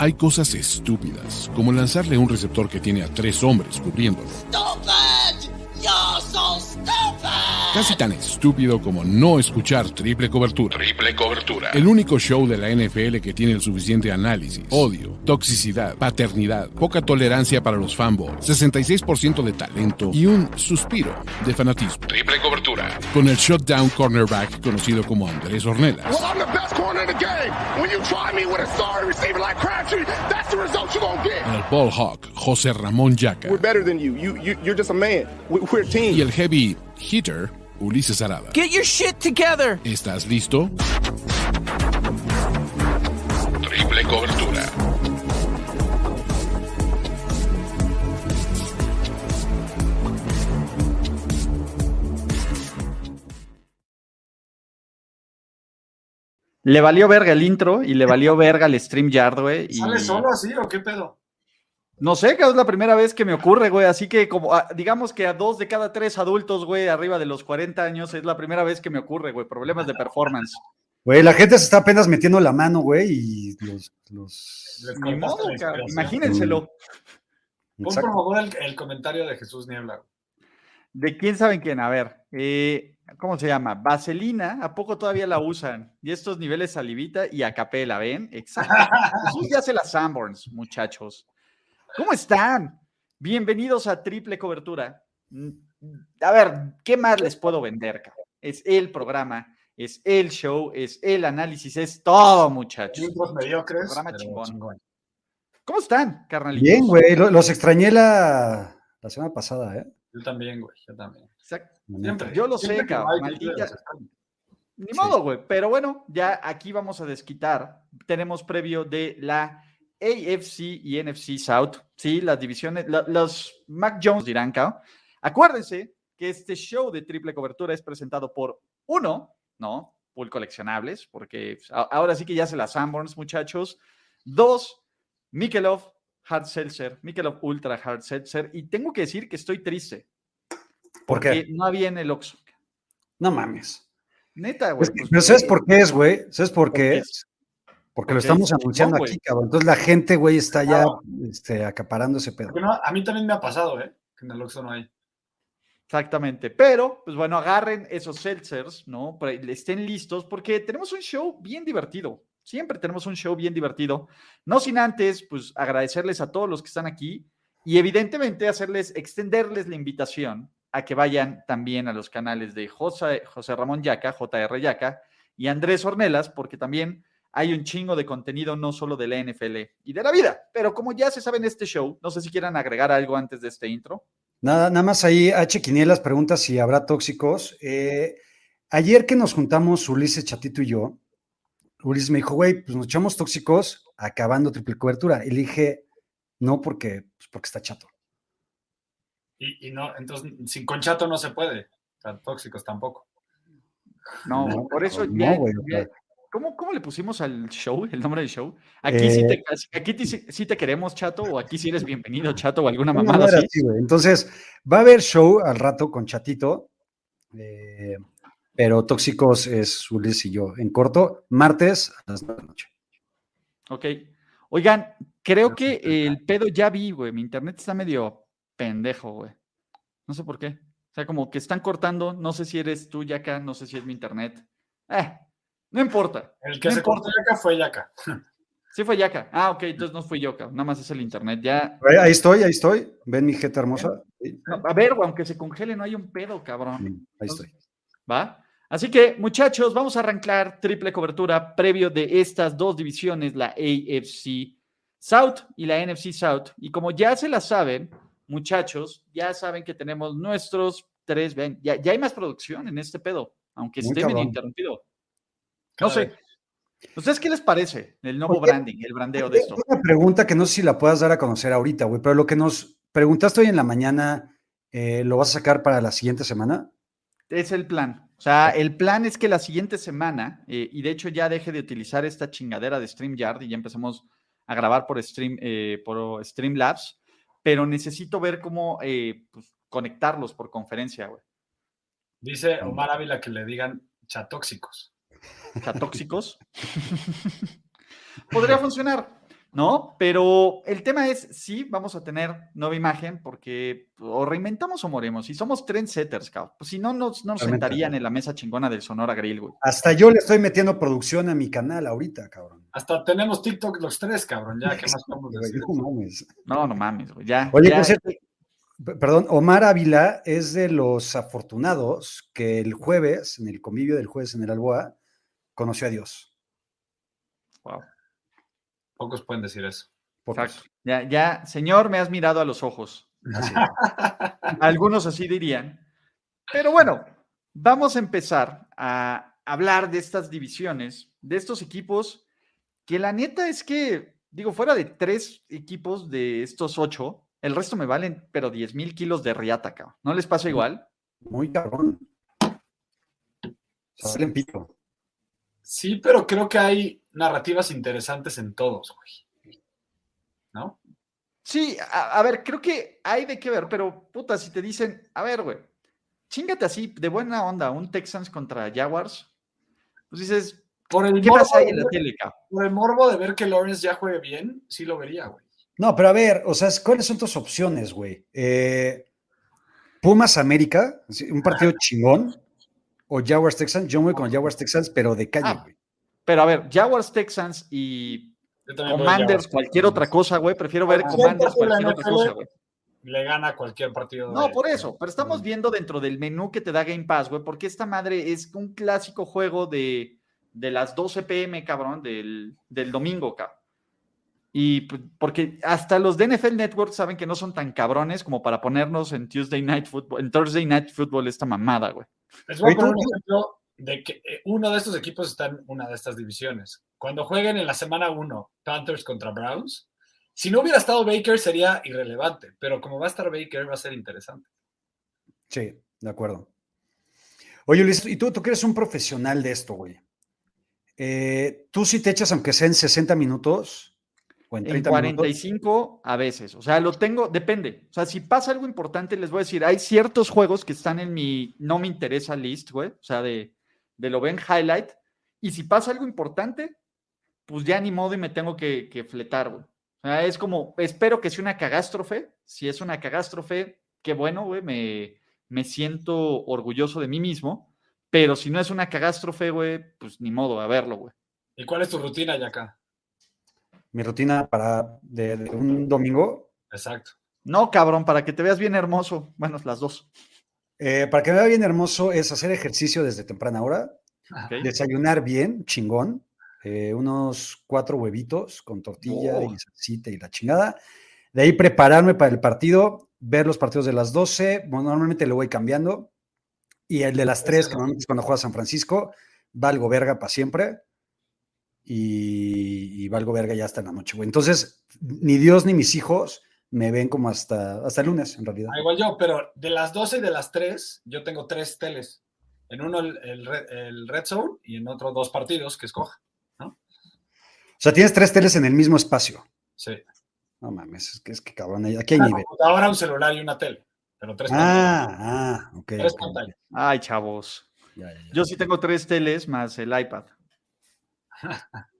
Hay cosas estúpidas, como lanzarle un receptor que tiene a tres hombres cubriéndolo. Casi tan estúpido como no escuchar triple cobertura. Triple cobertura. El único show de la NFL que tiene el suficiente análisis, odio, toxicidad, paternidad, poca tolerancia para los fanboys, 66% de talento y un suspiro de fanatismo. Triple cobertura. Con el shutdown cornerback conocido como Andrés Ornelas. Well, I'm the best corner in the game. When you try me with a sorry receiver like Crabtree, that's the result you're gonna get. El ball hawk José Ramón Yaca. We're better than you. You, you you're just a man. We, we're a Y team. el heavy hitter Ulises Arada. Get your shit together. ¿Estás listo? Triple cobertura. Le valió verga el intro y le valió verga el StreamYard, güey. y- ¿Sale solo así o qué pedo? No sé, que es la primera vez que me ocurre, güey. Así que, como, ah, digamos que a dos de cada tres adultos, güey, arriba de los 40 años, es la primera vez que me ocurre, güey. Problemas de performance. Güey, la gente se está apenas metiendo la mano, güey, y los... los... Ni modo. Imagínenselo. Pon por favor el, el comentario de Jesús Niebla. ¿De quién saben quién? A ver, eh, ¿cómo se llama? Vaselina, ¿a poco todavía la usan? Y estos niveles salivita y a capela, ¿ven? Exacto. Jesús ya hace las Sanborns, muchachos. ¿Cómo están? Bienvenidos a Triple Cobertura. Mm, A ver, ¿qué más les puedo vender? cabrón? Es el programa, es el show, es el análisis, es todo, muchachos. Intros mediocres. Programa chingón. chingón. ¿Cómo están, carnalitos? Bien, güey, lo- los extrañé la, la semana pasada, ¿eh? Yo también, güey. Yo también. Exacto. Siempre. Yo lo Siempre sé, cabrón, maldita-. Ni Sí. modo, güey. Pero bueno, ya aquí vamos a desquitar. Tenemos previo de la AFC y NFC South. Sí, las divisiones, la- los Mac Jones dirán, cao. Acuérdense que este show de triple cobertura es presentado por uno, ¿no? Full coleccionables, porque a- ahora sí que ya se las Sanborns, muchachos. Dos, Mikelov Hard Seltzer, Mikelov Ultra Hard Seltzer. Y tengo que decir que estoy triste. ¿Por Porque qué? no había en el Oxxo. No mames. Neta, güey. Pues, pero ¿sabes porque- por qué es, güey? ¿Sabes por porque qué es- es? Porque lo porque estamos es anunciando chingón, aquí, cabrón. Entonces la gente, güey, está ya Claro. este, acaparando ese pedo. Porque no, a mí también me ha pasado, ¿eh? Que en el Oxxo no hay. Exactamente. Pero, pues bueno, agarren esos seltzers, ¿no? Estén listos porque tenemos un show bien divertido. Siempre tenemos un show bien divertido. No sin antes, pues agradecerles a todos los que están aquí y evidentemente hacerles, extenderles la invitación a que vayan también a los canales de José, José Ramón Yaca, JR Yaca y Andrés Ornelas, porque también hay un chingo de contenido no solo de la NFL y de la vida. Pero como ya se sabe en este show, no sé si quieran agregar algo antes de este intro. Nada, nada más ahí, H. Quinielas pregunta si habrá tóxicos. Eh, ayer que nos juntamos Ulises Chatito y yo, Ulises me dijo, güey, pues nos echamos tóxicos acabando triple cobertura. Y le dije, no, porque, pues porque está chato. Y, y no, entonces, sin conchato no se puede. Tan tóxicos tampoco. No, No, por eso no, ya, güey. ¿cómo, cómo le pusimos al show, el nombre del show? Aquí, sí, Eh, te, aquí sí, sí te queremos, chato, o aquí sí eres bienvenido, chato, o alguna mamada así. así, güey. Entonces, va a haber show al rato con Chatito, eh, pero tóxicos es Ulises y yo. En corto, martes a las 9 de la noche. Ok. Oigan, creo que el pedo ya vi, güey. Mi internet está medio pendejo, güey. No sé por qué. O sea, como que están cortando. No sé si eres tú, Yaka. No sé si es mi internet. Eh, no importa. El que No se importa. cortó acá fue Yaka. Sí fue Yaka. Ah, ok. Entonces no fui yo, cabrón. Nada más es el internet. Ya. Ahí, estoy, ahí estoy. Ven mi jeta hermosa. No, a ver, güey, aunque se congele, no hay un pedo, cabrón. Ahí estoy. ¿Va? Así que, muchachos, vamos a arrancar triple cobertura previo de estas dos divisiones, la AFC South y la NFC South. Y como ya se la saben, muchachos, ya saben que tenemos nuestros tres, ven, ya, ya hay más producción en este pedo, aunque Muy esté medio interrumpido. No sé. ¿Ustedes qué les parece el nuevo Oye, branding, el brandeo de esto? Una pregunta que no sé si la puedas dar a conocer ahorita, güey, pero lo que nos preguntaste hoy en la mañana, eh, ¿lo vas a sacar para la siguiente semana? Es el plan. O sea, el plan es que la siguiente semana, eh, y de hecho ya deje de utilizar esta chingadera de StreamYard y ya empezamos a grabar por, stream, eh, por Streamlabs, pero necesito ver cómo eh, pues, conectarlos por conferencia, güey. Dice Omar Ávila que le digan chatóxicos. Chatóxicos. Podría funcionar. ¿No? Pero el tema es, sí, vamos a tener nueva imagen porque o reinventamos o moremos. Y somos trendsetters, cabrón. Pues si no, nos, no nos sentarían en la mesa chingona del Sonora Grill, güey. Hasta yo le estoy metiendo producción a mi canal ahorita, cabrón. Hasta tenemos TikTok los tres, cabrón. Ya, ¿qué más podemos decir? No mames. No, no mames, güey. Ya. Oye, ya- por cierto, perdón, Omar Ávila es de los afortunados que el jueves, en el convivio del jueves en el Alboa, conoció a Dios. Wow, Pocos pueden decir eso. Exacto. Ya, ya, señor, me has mirado a los ojos. Así. Algunos así dirían. Pero bueno, vamos a empezar a hablar de estas divisiones, de estos equipos, que la neta es que, digo, fuera de tres equipos de estos ocho, el resto me valen, pero 10 mil kilos de riata, cabrón. ¿No les pasa igual? Muy cabrón. Se valen pito. Sí, pero creo que hay narrativas interesantes en todos, güey. ¿No? Sí, a, a ver, creo que hay de qué ver, pero puta, si te dicen, a ver, güey, chingate así, de buena onda, un Texans contra Jaguars, pues dices, Por el, ¿qué morbo pasa ahí de en la ver- tele, por el morbo de ver que Lawrence ya juegue bien, sí lo vería, güey. No, pero a ver, o sea, ¿cuáles son tus opciones, güey? Eh, Pumas América, un partido chingón, o Jaguars Texans, yo me voy con Jaguars Texans, pero de calle, Ah, güey. Pero a ver, Jaguars, Texans y Commanders, cualquier otra cosa, güey. Prefiero ver Commanders, cualquier otra cosa, güey. Le gana cualquier partido. No, de- por eso, pero estamos viendo dentro del menú que te da Game Pass, güey, porque esta madre es un clásico juego de, de las 12 pm, cabrón, del, del domingo, cabrón. Y pues, porque hasta los de NFL Network saben que no son tan cabrones como para ponernos en Tuesday Night Football, en Thursday Night Football esta mamada, güey. Les voy a poner un ejemplo de que eh, uno de estos equipos está en una de estas divisiones. Cuando jueguen en la semana 1 Panthers contra Browns, si no hubiera estado Baker sería irrelevante, pero como va a estar Baker va a ser interesante. Sí, de acuerdo. Oye, Luis, y tú, tú que eres un profesional de esto, güey. Eh, tú sí te echas, aunque sea en 60 minutos o en En 30 minutos. 45 a veces. O sea, lo tengo, depende. O sea, si pasa algo importante, les voy a decir, hay ciertos juegos que están en mi no me interesa list, güey. O sea, de, de lo ven highlight. Y si pasa algo importante, pues ya ni modo y me tengo que, que fletar, güey. O sea, es como, espero que sea una cagástrofe. Si es una cagástrofe, qué bueno, güey. Me, me siento orgulloso de mí mismo. Pero si no es una cagástrofe, güey, pues ni modo, a verlo, güey. ¿Y cuál es tu rutina, Yaka? Mi rutina para de, de un domingo. Exacto. No, cabrón, para que te veas bien hermoso. Bueno, las dos. eh, para que me vea bien hermoso es hacer ejercicio desde temprana hora, ¿ok? desayunar bien, chingón, eh, unos cuatro huevitos con tortilla Oh. y salsita y la chingada. De ahí prepararme para el partido, ver los partidos de las 12, bueno, normalmente lo voy cambiando. Y el de las 3, que normalmente es cuando juega San Francisco, valgo verga para siempre. Y, y valgo verga ya hasta la noche, güey. Entonces, ni Dios ni mis hijos me ven como hasta, hasta el lunes, en realidad. Ah, igual yo, pero de las 12 y de las 3, yo tengo tres teles. En uno el, el Red, el Red Zone y en otro dos partidos que escoja. O sea, tienes tres teles en el mismo espacio. Sí. No mames, es que, es que cabrón, aquí hay Una nivel. computadora, un celular y una tele. Pero tres pantallas. Ah, ah, ok. Tres ok, pantallas. Ay, chavos. ya, ya, ya. Yo sí tengo tres teles más el iPad.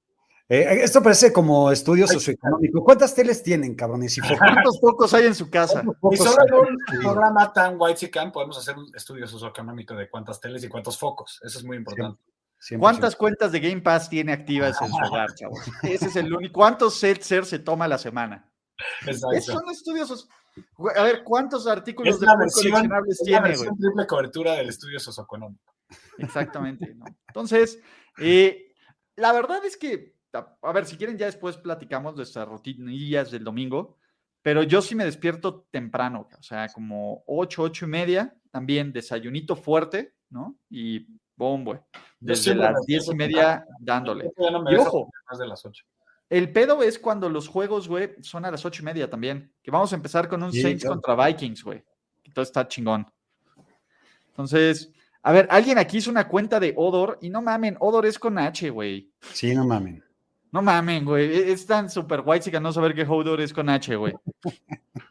Eh, esto parece como estudio socioeconómico. ¿Cuántas teles tienen, cabrones? Y focos? ¿Cuántos pocos hay en su casa? Y solo en un programa tan white podemos hacer un estudio socioeconómico de cuántas teles y cuántos focos. Eso es muy importante. 100%. ¿Cuántas cuentas de Game Pass tiene activas en su hogar, chavos? Ese es el único. ¿Cuántos seltzer se toma a la semana? Esos Exacto. son estudios. A ver, ¿cuántos artículos Es de la versión, coleccionables es la tiene, versión triple cobertura del estudio socioeconómico. Exactamente. ¿no? Entonces, eh, la verdad es que, a, ver, si quieren, ya después platicamos de nuestras rutinillas del domingo, pero yo sí me despierto temprano, o sea, como 8, 8 y media, también desayunito fuerte, ¿no? Y boom, güey. Yo Desde las me 10 y media dándole. No Y ojo. más de las 8. El pedo es cuando los juegos, güey, son a las ocho y media también. Que vamos a empezar con un Sí, Saints claro. contra Vikings, güey. Entonces está chingón. Entonces, a ver, alguien aquí hizo una cuenta de Odor y no mamen, Odor es con H, güey. Sí, no mamen. No mamen, güey. e- Es tan super white que no saber que Odor es con H, güey.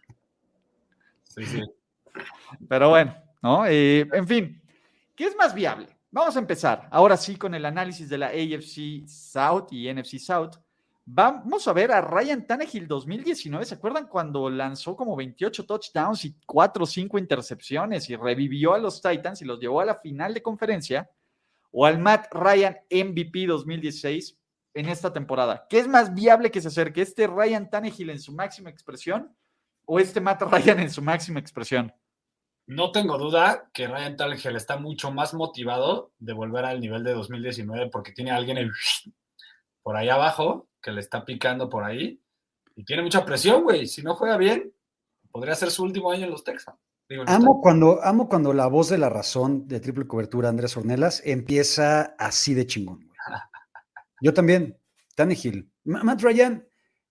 Sí, sí. Pero bueno, ¿no? Eh, en fin, ¿qué es más viable? Vamos a empezar ahora sí con el análisis de la AFC South y NFC South. Vamos a ver a Ryan Tannehill 2019. ¿Se acuerdan cuando lanzó como 28 touchdowns y 4 o 5 intercepciones y revivió a los Titans y los llevó a la final de conferencia? ¿O al Matt Ryan MVP 2016 en esta temporada? ¿Qué es más viable que se acerque? ¿Este Ryan Tannehill en su máxima expresión o este Matt Ryan en su máxima expresión? No tengo duda que Ryan Tannehill está mucho más motivado de volver al nivel de 2019 porque tiene a alguien en- por ahí abajo que le está picando por ahí y tiene mucha presión, güey. Si no juega bien, podría ser su último año en los Texans. Digo, en los Amo cuando, amo cuando la voz de la razón de triple cobertura, Andrés Ornelas, empieza así de chingón. güey. Yo también, Tannehill. Ma- Matt Ryan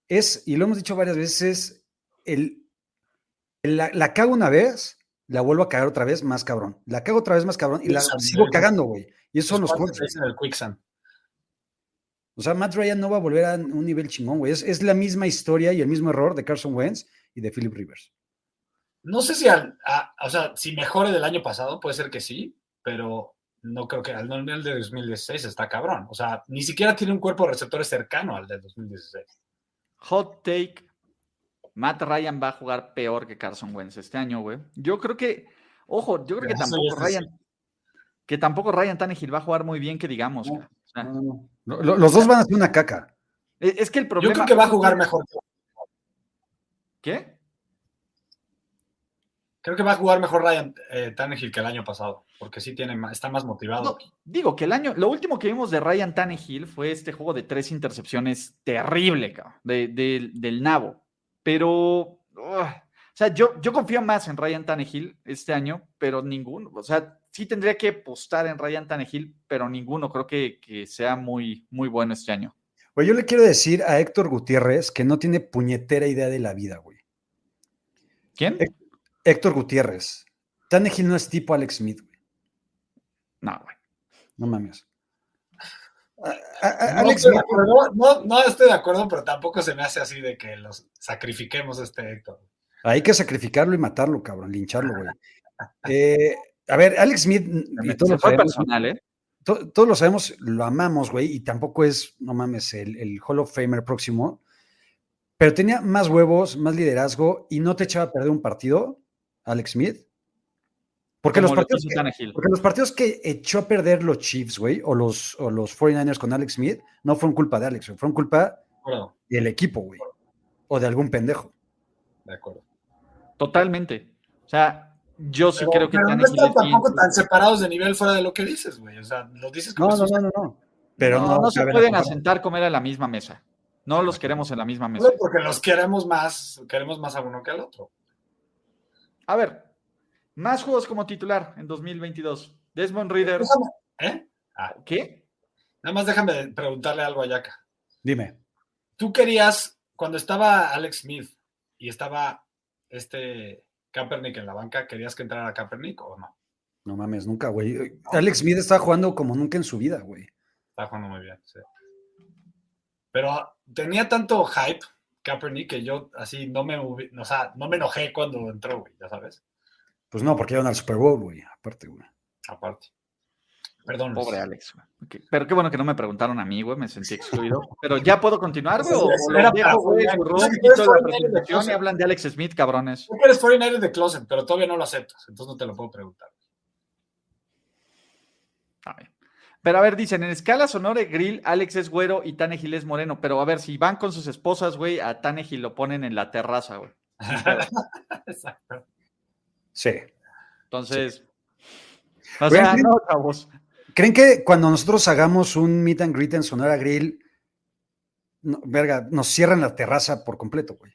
es, y lo hemos dicho varias veces, el, la, la cago una vez, la vuelvo a cagar otra vez más cabrón. La cago otra vez más cabrón y la sigo güey. cagando, güey. Y esos son los juegos. en el quicksand. O sea, Matt Ryan no va a volver a un nivel chingón, güey. Es, es la misma historia y el mismo error de Carson Wentz y de Philip Rivers. No sé si al, a- o sea, si mejore del año pasado, puede ser que sí, pero no creo que al nivel de 2016 está cabrón. O sea, ni siquiera tiene un cuerpo de receptores cercano al de 2016. Hot take. Matt Ryan va a jugar peor que Carson Wentz este año, güey. Yo creo que, ojo, yo creo que tampoco Ryan, que tampoco Ryan Tannehill va a jugar muy bien, que digamos. No, No, no, no. Lo- lo- Los dos van a ser una caca. es es que el Yo problema. creo que va a jugar mejor. ¿Qué? Creo que va a jugar mejor Ryan eh, Tannehill que el año pasado, porque sí tiene más- está más motivado. No, digo que el año, lo último que vimos de Ryan Tannehill fue este juego de tres intercepciones terrible, cabrón, de- de- del nabo. Pero, o sea, yo, yo confío más en Ryan Tannehill este año, pero ninguno. O sea, sí tendría que apostar en Ryan Tannehill, pero ninguno creo que, que sea muy, muy bueno este año. Oye, yo le quiero decir a Héctor Gutiérrez que no tiene puñetera idea de la vida, güey. ¿Quién? Héctor Gutiérrez. Tannehill no es tipo Alex Smith, güey. No, güey. No mames. A- a- a- No, Alex Smith, acuerdo, no, no estoy de acuerdo, pero tampoco se me hace así de que los sacrifiquemos este Héctor. Hay que sacrificarlo y matarlo, cabrón, lincharlo, güey. Eh, a ver, Alex Smith, y todos Se lo fue sabemos, personal, ¿eh? to- todos lo sabemos, lo amamos, güey, y tampoco es, no mames, el, el Hall of Famer próximo, pero tenía más huevos, más liderazgo y no te echaba a perder un partido, Alex Smith. Porque los, Como partidos que, porque los partidos que echó a perder los Chiefs, güey, o los, o los 49ers con Alex Smith, no fueron culpa de Alex, fueron culpa De del equipo, güey, o de algún pendejo. de acuerdo. Totalmente. O sea, yo sí Pero- creo que pero no están tampoco tan separados de nivel fuera de lo que dices, güey. O sea, lo dices como No, no, si- no, no, no. Pero no, no, no se pueden asentar a comer a la misma mesa. No los queremos en la misma mesa. Porque los queremos más, queremos más a uno que al otro. A ver, más juegos como titular en 2022. Desmond Reader. ¿Eh? ¿Qué? Nada más déjame preguntarle algo a Yaka. Dime. ¿Tú querías, cuando estaba Alex Smith y estaba este Kaepernick en la banca, querías que entrara Kaepernick o no? No mames, nunca, güey. Alex Smith está jugando como nunca en su vida, güey. Está jugando muy bien, sí. Pero tenía tanto hype Kaepernick que yo así no me, o sea, no me enojé cuando entró, güey, ya sabes. Pues no, porque iban al Super Bowl, güey. Aparte, güey. Aparte. Perdón. Pobre Alex. güey. Ok, Pero qué bueno que no me preguntaron a mí, güey. Me sentí excluido. Pero ya puedo continuar, güey. O, o los güey, su O sea, ron, que tú eres quito la 49 de presentación y hablan de Alex Smith, cabrones. Tú eres 49 de closet, pero todavía no lo aceptas, entonces no te lo puedo preguntar. Está bien. Pero a ver, dicen, en escala sonore, Grill, Alex es güero y Tannehill es moreno. Pero a ver, si van con sus esposas, güey, a Tannehill lo ponen en la terraza, güey. Exacto. Sí. Entonces, o Güey, sea, ¿creen- no, chavos. ¿Creen que cuando nosotros hagamos un meet and greet en Sonora Grill, no, verga, nos cierran la terraza por completo, güey?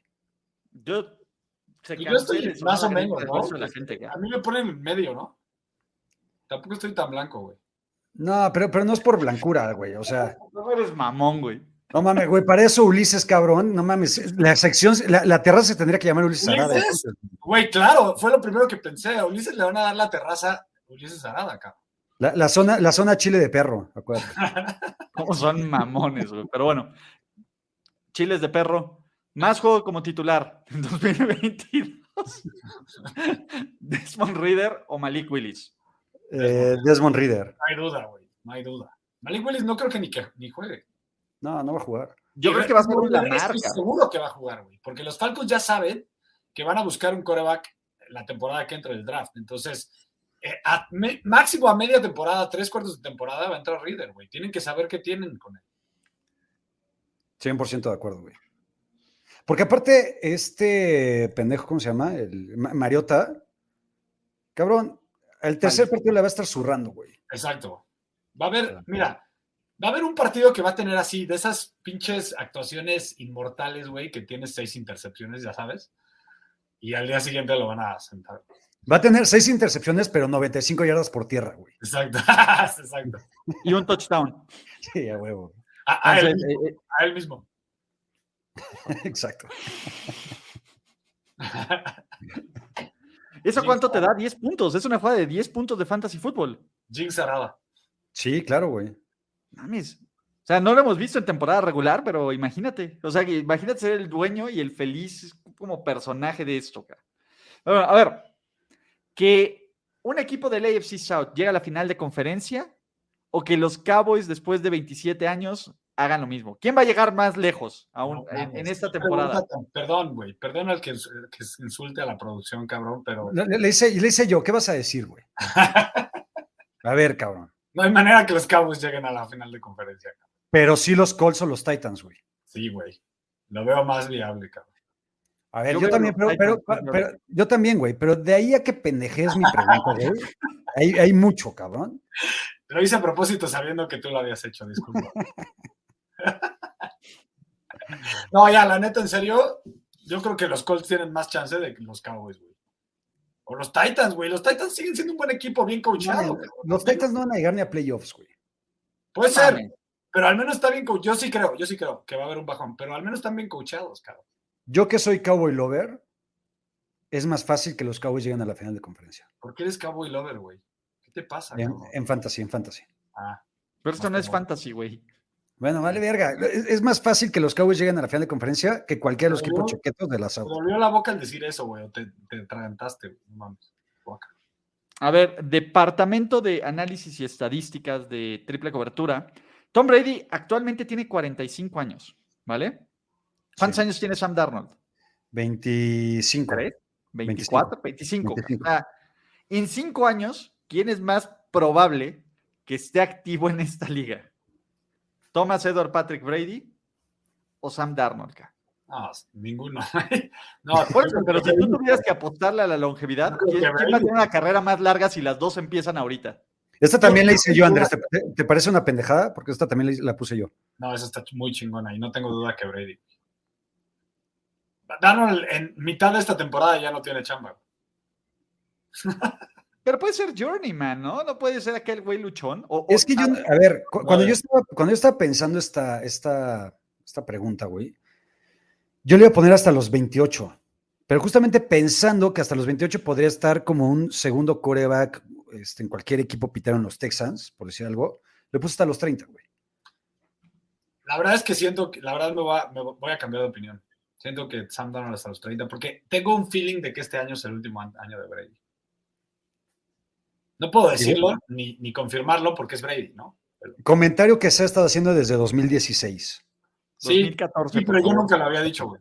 Yo, estoy más o menos, ¿no? la gente. A mí me ponen en medio, ¿no? Tampoco estoy tan blanco, güey. No, pero, pero no es por blancura, güey. O sea, No eres mamón, güey. no mames, güey. Para eso Ulises, cabrón. No mames. La sección, la, la terraza se tendría que llamar Ulises Arada. Güey, claro, fue lo primero que pensé. A Ulises le van a dar la terraza. Ulises Arada, acá. La, la zona, la zona chile de perro, acuérdate. ¿Cómo son mamones, güey? Pero bueno, chiles de perro. Más juego como titular en 2022. Desmond Reader o Malik Willis. Eh, Desmond Reader. No hay duda, güey. No hay duda. Malik Willis no creo que ni, que, ni juegue. No, no va a jugar. Yo Y creo que va a ser Estoy una marca. seguro que va a jugar, güey. Porque los Falcons ya saben que van a buscar un coreback la temporada que entra del draft. Entonces, a me- máximo a media temporada, tres cuartos de temporada, va a entrar Reader, güey. Tienen que saber qué tienen con él. 100% de acuerdo, güey. Porque aparte, este pendejo, ¿cómo se llama? El Ma- Mariota, cabrón, el tercer partido le va a estar zurrando, güey. Exacto. Va a haber, mira, va a haber un partido que va a tener así, de esas pinches actuaciones inmortales, güey, que tiene seis intercepciones, ya sabes. Y al día siguiente lo van a sentar. Va a tener seis intercepciones, pero 95 yardas por tierra, güey. Exacto. Exacto. Y un touchdown. Sí, a huevo. A, a él, Entonces, mismo, eh, eh, a él mismo. Exacto. ¿Eso cuánto te da? 10 puntos. Es una jugada de 10 puntos de fantasy fútbol. Jinx cerrada. Sí, claro, güey. Mames. O sea, no lo hemos visto en temporada regular, pero imagínate. O sea, que imagínate ser el dueño y el feliz como personaje de esto. cara. Bueno, a ver, que un equipo del AFC South llegue a la final de conferencia o que los Cowboys después de 27 años hagan lo mismo. ¿Quién va a llegar más lejos aún No en, esta temporada? Perdón, güey. Perdón al que, que insulte a la producción, cabrón, pero Le, le- le hice, le hice yo, ¿qué vas a decir, güey? A ver, cabrón. no hay manera que los Cowboys lleguen a la final de conferencia. cabrón. Pero sí los Colts o los Titans, güey. Sí, güey. Lo veo más viable, cabrón. A ver, Yo también, pero, pero- pero- yo también, güey, pero de ahí a que pendejes mi pregunta, güey. Hay, hay mucho, cabrón. Lo hice a propósito sabiendo que tú lo habías hecho, disculpa. no, ya, la neta, en serio, yo creo que los Colts tienen más chance de que los Cowboys, güey. O los Titans, güey. Los Titans siguen siendo un buen equipo, bien coachado. Los Titans no van a llegar ni a playoffs, güey. Puede No ser, pero al menos está bien coachado. Yo sí creo, yo sí creo que va a haber un bajón, pero al menos están bien coachados, cabrón. Yo que soy cowboy lover, es más fácil que los Cowboys lleguen a la final de conferencia. ¿Por qué eres Cowboy Lover, güey? ¿Qué te pasa, En, en fantasy, en fantasy. Ah, Pero esto no es fantasy, güey. Bueno, vale, verga. Es, es más fácil que los Cowboys lleguen a la final de conferencia que cualquiera de los equipos choquetos de la te South. dolió la boca al decir eso, güey. Te, te atragantaste, mames. Boca. A ver, Departamento de Análisis y Estadísticas de Triple Cobertura. Tom Brady actualmente tiene 45 años, ¿vale? ¿Cuántos Sí. años tiene Sam Darnold? 25. ¿Tres? ¿24? 25. 25. O sea, en cinco años, ¿quién es más probable que esté activo en esta liga? ¿Thomas Edward Patrick Brady o Sam Darnold? No, ninguno. no, Por eso, pero si tú tuvieras que apostarle a la longevidad, ¿quién, quién va a tener una carrera más larga si las dos empiezan ahorita? Esta también la hice yo, Andrés. ¿Te, te- te parece una pendejada? Porque esta también la, la puse yo. No, esa está muy chingona y no tengo duda que Brady. Darnold en mitad de esta temporada ya no tiene chamba. Pero puede ser Journeyman, ¿no? No puede ser aquel güey luchón. O, Es que yo, a ver, cu- cuando, yo estaba, cuando yo estaba pensando esta, esta, esta pregunta, güey, yo le iba a poner hasta los 28, pero justamente pensando que hasta los 28 podría estar como un segundo coreback este, en cualquier equipo pitero en los Texans, por decir algo, le puse hasta los 30, güey. La verdad es que siento que, la verdad me, va- me voy a cambiar de opinión. Siento que Sam Darnold hasta los 30, porque tengo un feeling de que este año es el último año de Brady. No puedo decirlo ni, ni confirmarlo porque es Brady, ¿no? Comentario que se ha estado haciendo desde 2016. Sí, 2014, sí, pero yo nunca lo había dicho, güey.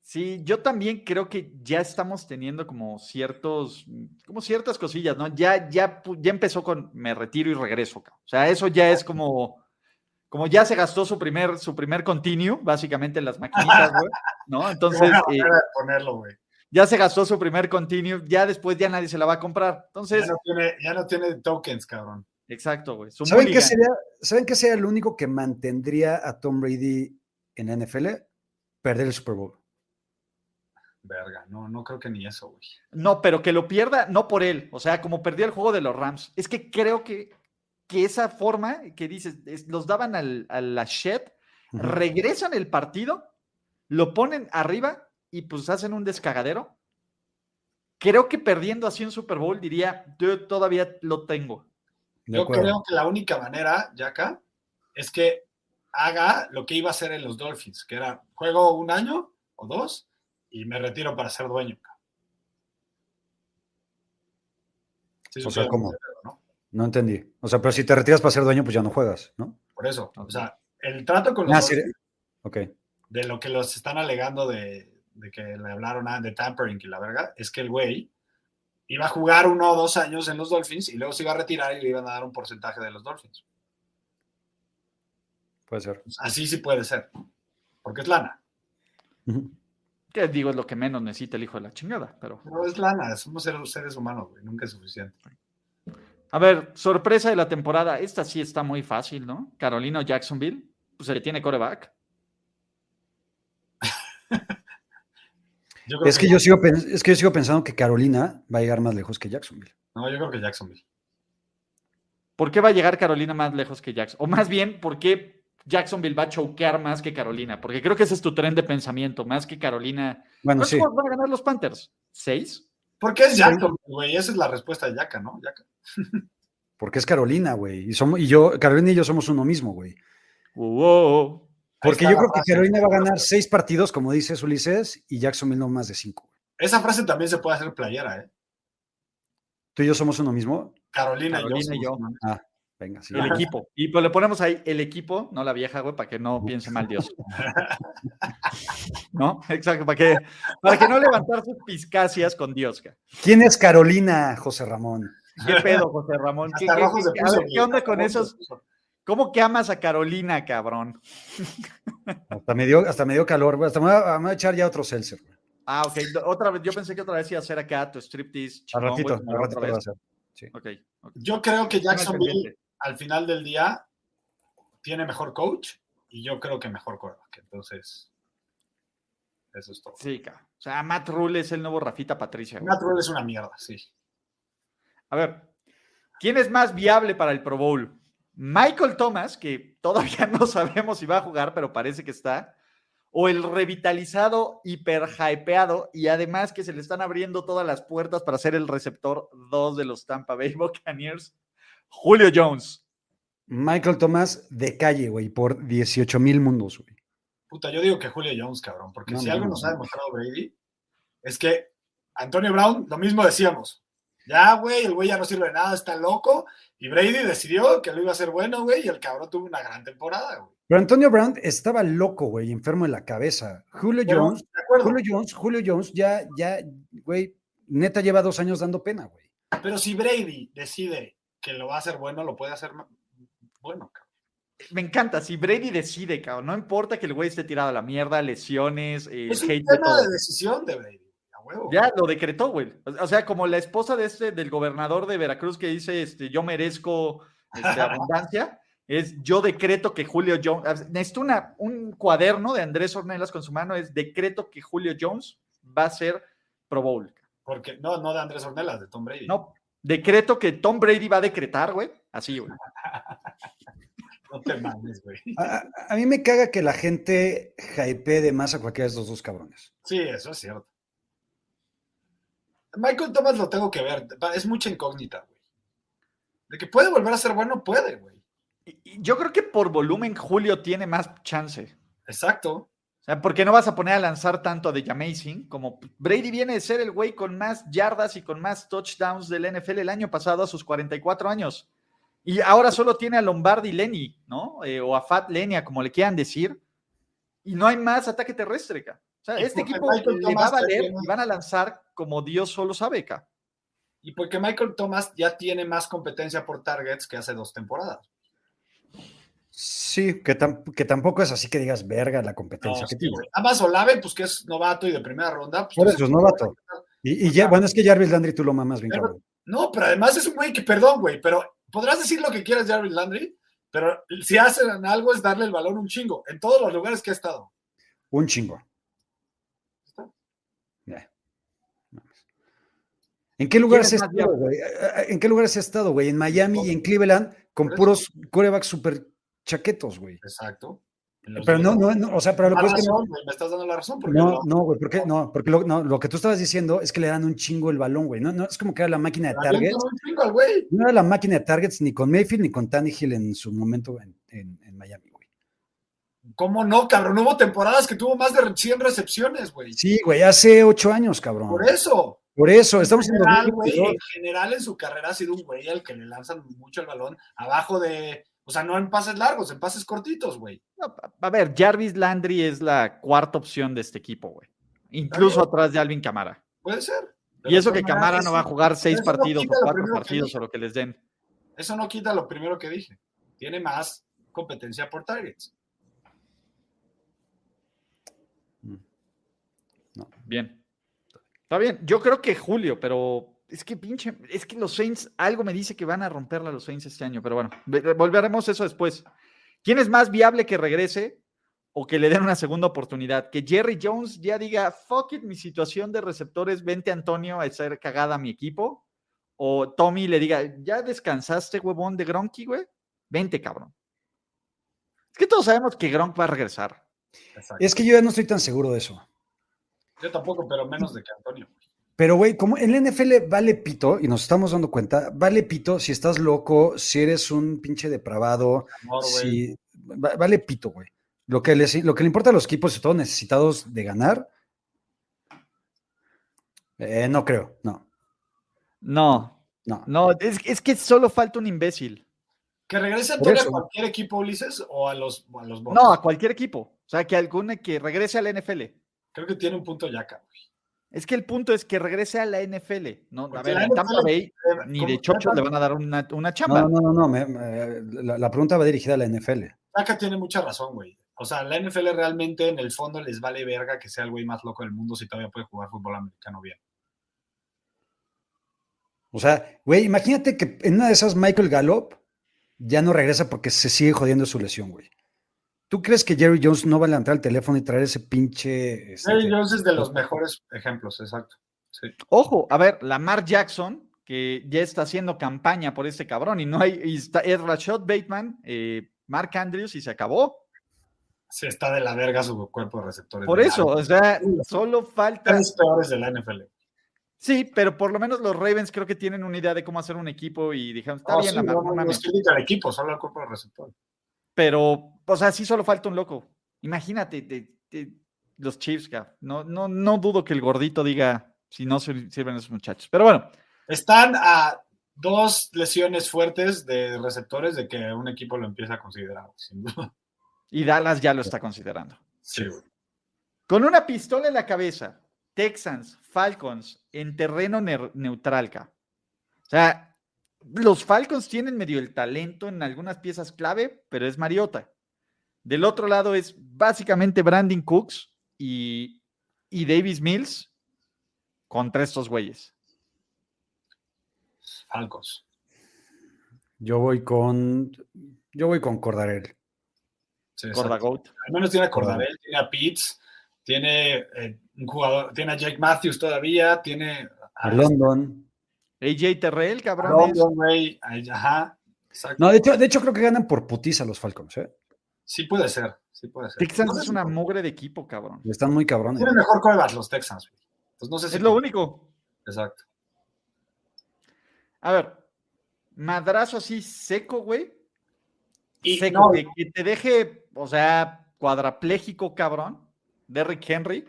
Sí, yo también creo que ya estamos teniendo como ciertos, como ciertas cosillas, ¿no? Ya, ya, ya empezó con me retiro y regreso. cabrón. O sea, eso ya es como, como ya se gastó su primer, su primer continue, básicamente en las maquinitas, güey, ¿no? Entonces, eh, ponerlo, güey. ya se gastó su primer continue, ya después ya nadie se la va a comprar. Entonces, Ya no, tiene, ya no tiene tokens, cabrón. exacto, güey. ¿Saben qué, sería, ¿Saben qué sería lo único que mantendría a Tom Brady en NFL? Perder el Super Bowl. Verga, no, no creo que ni eso, güey. No, pero que lo pierda, no por él. O sea, como perdió el juego de los Rams. Es que creo que, que esa forma que dices, es- los daban al, a la shed, regresan el partido, lo ponen arriba y pues hacen un descagadero. Creo que perdiendo así un Super Bowl diría, yo todavía lo tengo. De Yo acuerdo. creo que la única manera, Yaka, es que haga lo que iba a hacer en los Dolphins, que era juego un año o dos y me retiro para ser dueño. Sí, O sea, ¿cómo? ¿No? No entendí. O sea, pero si te retiras para ser dueño, pues ya no juegas, ¿no? Por eso, o sea, El trato con los Ah, sí. Dolphins, Ok. de lo que los están alegando de, de que le hablaron a, de tampering y la verga, es que el güey iba a jugar uno o dos años en los Dolphins y luego se iba a retirar y le iban a dar un porcentaje de los Dolphins. Puede ser. Pues así sí puede ser, porque es lana. Que digo, es lo que menos necesita el hijo de la chingada, pero. Pero es lana, somos seres, seres humanos, güey, nunca es suficiente. A ver, sorpresa de la temporada. Esta sí está muy fácil, ¿no? Carolina o Jacksonville. Pues se tiene coreback. Yo creo Es que, yo sigo, pen- es que yo sigo pensando que Carolina va a llegar más lejos que Jacksonville. No, yo creo que Jacksonville. ¿Por qué va a llegar Carolina más lejos que Jackson? O más bien, ¿por qué Jacksonville va a choquear más que Carolina? Porque creo que ese es tu tren de pensamiento, más que Carolina. Bueno, ¿Cuántos sí. van a ganar los Panthers? ¿Seis? Porque es Jacksonville, güey, esa es la respuesta de Yaka, ¿no? Yaka. Porque es Carolina, güey. Y, somos, y yo, Carolina y yo somos uno mismo, güey. Wow. Porque yo creo que frase. Carolina va a ganar seis partidos, como dices Ulises, y Jacksonville no más de cinco. Esa frase también se puede hacer playera, ¿eh? ¿Tú y yo somos uno mismo? Carolina, Carolina y y yo. yo. Venga, sí. El equipo. Y pues le ponemos ahí el equipo, no la vieja, güey, para que no piense mal Dios. ¿No? Exacto, para que, para que no levantar sus piscacias con Dios. ca. ¿Quién es Carolina, José Ramón? ¿Qué pedo, José Ramón? ¿Qué, a ver, güey, ¿qué onda con esos? ¿Cómo que amas a Carolina, cabrón? Hasta me dio, hasta me dio calor, güey. Hasta me voy, a, me voy a echar ya otro seltzer. güey. Ah, ok. Otra vez, yo pensé que otra vez iba a hacer acá tu striptease. Al chingón, ratito, güey, la ratito otra lo voy a vez. hacer. Ok, ok. Yo creo que Jacksonville. Al final del día tiene mejor coach y yo creo que mejor quarterback. Entonces, eso es todo. Sí. O sea, Matt Rule es el nuevo Rafita Patricia. Matt Rule es una mierda, sí. A ver, ¿quién es más viable para el Pro Bowl? Michael Thomas, que todavía no sabemos si va a jugar, pero parece que está, o el revitalizado, hiper hypeado y además que se le están abriendo todas las puertas para ser el receptor 2 de los Tampa Bay Buccaneers, Julio Jones. Michael Thomas de calle, güey, por 18 mil mundos, güey. Puta, yo digo que Julio Jones, cabrón, porque No, si no, algo no, nos no. ha demostrado Brady es que Antonio Brown, lo mismo decíamos. Ya, güey, el güey ya no sirve de nada, está loco. Y Brady decidió que lo iba a hacer bueno, güey, y el cabrón tuvo una gran temporada, güey. Pero Antonio Brown estaba loco, güey, enfermo en la cabeza. Julio Pero, Jones, Julio Jones, Julio Jones ya, ya, güey, neta lleva dos años dando pena, güey. pero si Brady decide que lo va a hacer bueno, lo puede hacer bueno, cabrón. Me encanta, si Brady decide, cabrón, no importa que el güey esté tirado a la mierda, lesiones, eh, Es un hate de tema todo. de decisión de Brady, huevo. Ya lo decretó, güey. O o sea, como la esposa de este, del gobernador de Veracruz que dice, este, yo merezco este, abundancia, es yo decreto que Julio Jones, necesito una, un cuaderno de Andrés Ornelas con su mano, es decreto que Julio Jones va a ser Pro Bowl. Porque, no, no de Andrés Ornelas, de Tom Brady. No, decreto que Tom Brady va a decretar, güey, así, güey. No te mames, güey. A, mí me caga que la gente hypee de más a cualquiera de estos dos cabrones. Sí, eso es cierto. Michael Thomas lo tengo que ver. Es mucha incógnita, güey. De que puede volver a ser bueno, puede, güey. Yo creo que por volumen Julio tiene más chance. Exacto. Sea, porque no vas a poner a lanzar tanto de Jamazing como Brady viene de ser el güey con más yardas y con más touchdowns del NFL el año pasado a sus 44 años. Y ahora solo tiene a Lombardi Lenny, ¿no? Eh, o a Fat Lenia, como le quieran decir. Y no hay más ataque terrestre, ca. O sea, este equipo Michael le va a valer y van a lanzar como Dios solo sabe, ca. Y porque Michael Thomas ya tiene más competencia por targets que hace dos temporadas. Sí, que, tam- que tampoco es así que digas verga la competencia No, que sí, tiene. güey. Además, Olave, pues que es novato y de primera ronda. Pues, Por eso es novato. Y, y ya, bueno, es que Jarvis Landry tú lo mamas bien, Pero-. No, pero además es un güey que, perdón, güey, pero podrás decir lo que quieras Jarvis Landry, pero si hacen algo es darle el balón un chingo, en todos los lugares que ha estado. Un chingo. ¿En qué lugar ¿Quién has es más estado, güey? ¿En qué lugar has estado, güey? En Miami y en Cleveland con puros corebacks super chaquetos, güey. Exacto. En Pero no, no, no, o sea, pero lo Ah, que es que no, me estás dando la razón. Porque no, no, güey, ¿por qué? No, porque lo, no, lo que tú estabas diciendo es que le dan un chingo el balón, güey. No, no, es como que era la máquina de avientan targets. un chingo. No era la máquina de targets ni con Mayfield ni con Tannehill en su momento en, en- en Miami, güey. ¿Cómo no, cabrón? Hubo temporadas que tuvo más de 100 recepciones, güey. Sí, güey, hace ocho años, cabrón. Por eso. Por eso, estamos en En general, 2022. en general en su carrera ha sido un güey al que le lanzan mucho el balón, abajo de O sea, no en pases largos, en pases cortitos, güey. No, a- ver, Jarvis Landry es la cuarta opción de este equipo, güey. Incluso atrás de Alvin Camara. Puede ser. Y eso que Camara no va a jugar seis no partidos o cuatro partidos o lo que les den. Eso no quita lo primero que dije. Tiene más competencia por targets. Bien. Está bien. Yo creo que Julio, pero es que pinche, es que los Saints, algo me dice que van a romperla los Saints este año, pero bueno, ve- volveremos a eso después. ¿Quién es más viable que regrese o que le den una segunda oportunidad? Que Jerry Jones ya diga, fuck it, mi situación de receptores, vente Antonio a hacer cagada a mi equipo. O Tommy le diga, ¿ya descansaste, huevón de Gronky, güey? Vente, cabrón. Es que todos sabemos que Gronk va a regresar. Exacto. Es que yo ya no estoy tan seguro de eso. Yo tampoco, pero menos de que Antonio. güey. Pero, güey, como en la NFL vale pito, y nos estamos dando cuenta, vale pito si estás loco, si eres un pinche depravado, Amor, güey. si, va- vale pito, güey. Lo que, les, lo que le importa a los equipos, sobre todo necesitados de ganar, eh, no creo, no, No, no. no, es, es que solo falta un imbécil. ¿Que regrese a cualquier equipo, Ulises, o a los, o a los? No, a cualquier equipo. O sea, que alguna que regrese a la NFL. Creo que tiene un punto Yaka, güey. Es que el punto es que regrese a la NFL. No, a ver, en Tampa Bay ni de chocho le van a dar una, una chamba. No, no, no, no, me- me- la, la pregunta va dirigida a la NFL. Yaka tiene mucha razón, güey. O sea, la NFL realmente en el fondo les vale verga que sea el güey más loco del mundo si todavía puede jugar fútbol americano bien. O sea, güey, imagínate que en una de esas Michael Gallup ya no regresa porque se sigue jodiendo su lesión, güey. ¿Tú crees que Jerry Jones no va a levantar el teléfono y traer ese pinche... este, Jerry Jones es de los mejores ejemplos, exacto. Sí. Ojo, a ver, Lamar Jackson, que ya está haciendo campaña por este cabrón, y no hay, y está, es Rashad Bateman, eh, Mark Andrews, y se acabó. Sí, está de la verga su cuerpo de receptores. Por de eso, la- o sea, solo falta. Tres peores de la NFL. Sí, pero por lo menos los Ravens creo que tienen una idea de cómo hacer un equipo y dijeron, está Oh, bien, sí, Lamar, no, no no, mames". es crítica al equipo, solo al cuerpo de receptores. Pero, o sea, sí solo falta un loco. Imagínate, te- te- los Chiefs, no, no, no dudo que el gordito diga si no sir- sirven esos muchachos. Pero bueno, Están a dos lesiones fuertes de receptores de que un equipo lo empieza a considerar, sin duda. y Dallas ya lo está considerando. Sí, güey. Con una pistola en la cabeza, Texans, Falcons, en terreno ner- neutral, ca. O sea, los Falcons tienen medio el talento en algunas piezas clave, pero es Mariota. Del otro lado es básicamente Brandon Cooks y, y Davis Mills contra estos güeyes. Falcons. Yo voy con... Yo voy con Cordarel. Sí. Al menos tiene a Cordarel, tiene a Pitts, tiene eh, un jugador, tiene a Jake Matthews todavía, tiene A London. AJ Terrell, cabrones. London, güey, Ajá, exacto. No, de hecho, de hecho creo que ganan por putiza los Falcons, ¿eh? Sí puede ser, sí puede ser. Texans No es una mugre de equipo, cabrón. Están muy cabrones. Tienen mejor coreback los Texans, güey. Entonces no sé si Es lo único. Exacto. A ver, madrazo así seco, güey. Y seco, no, que, que te deje, o sea, cuadrapléjico, cabrón, Derrick Henry,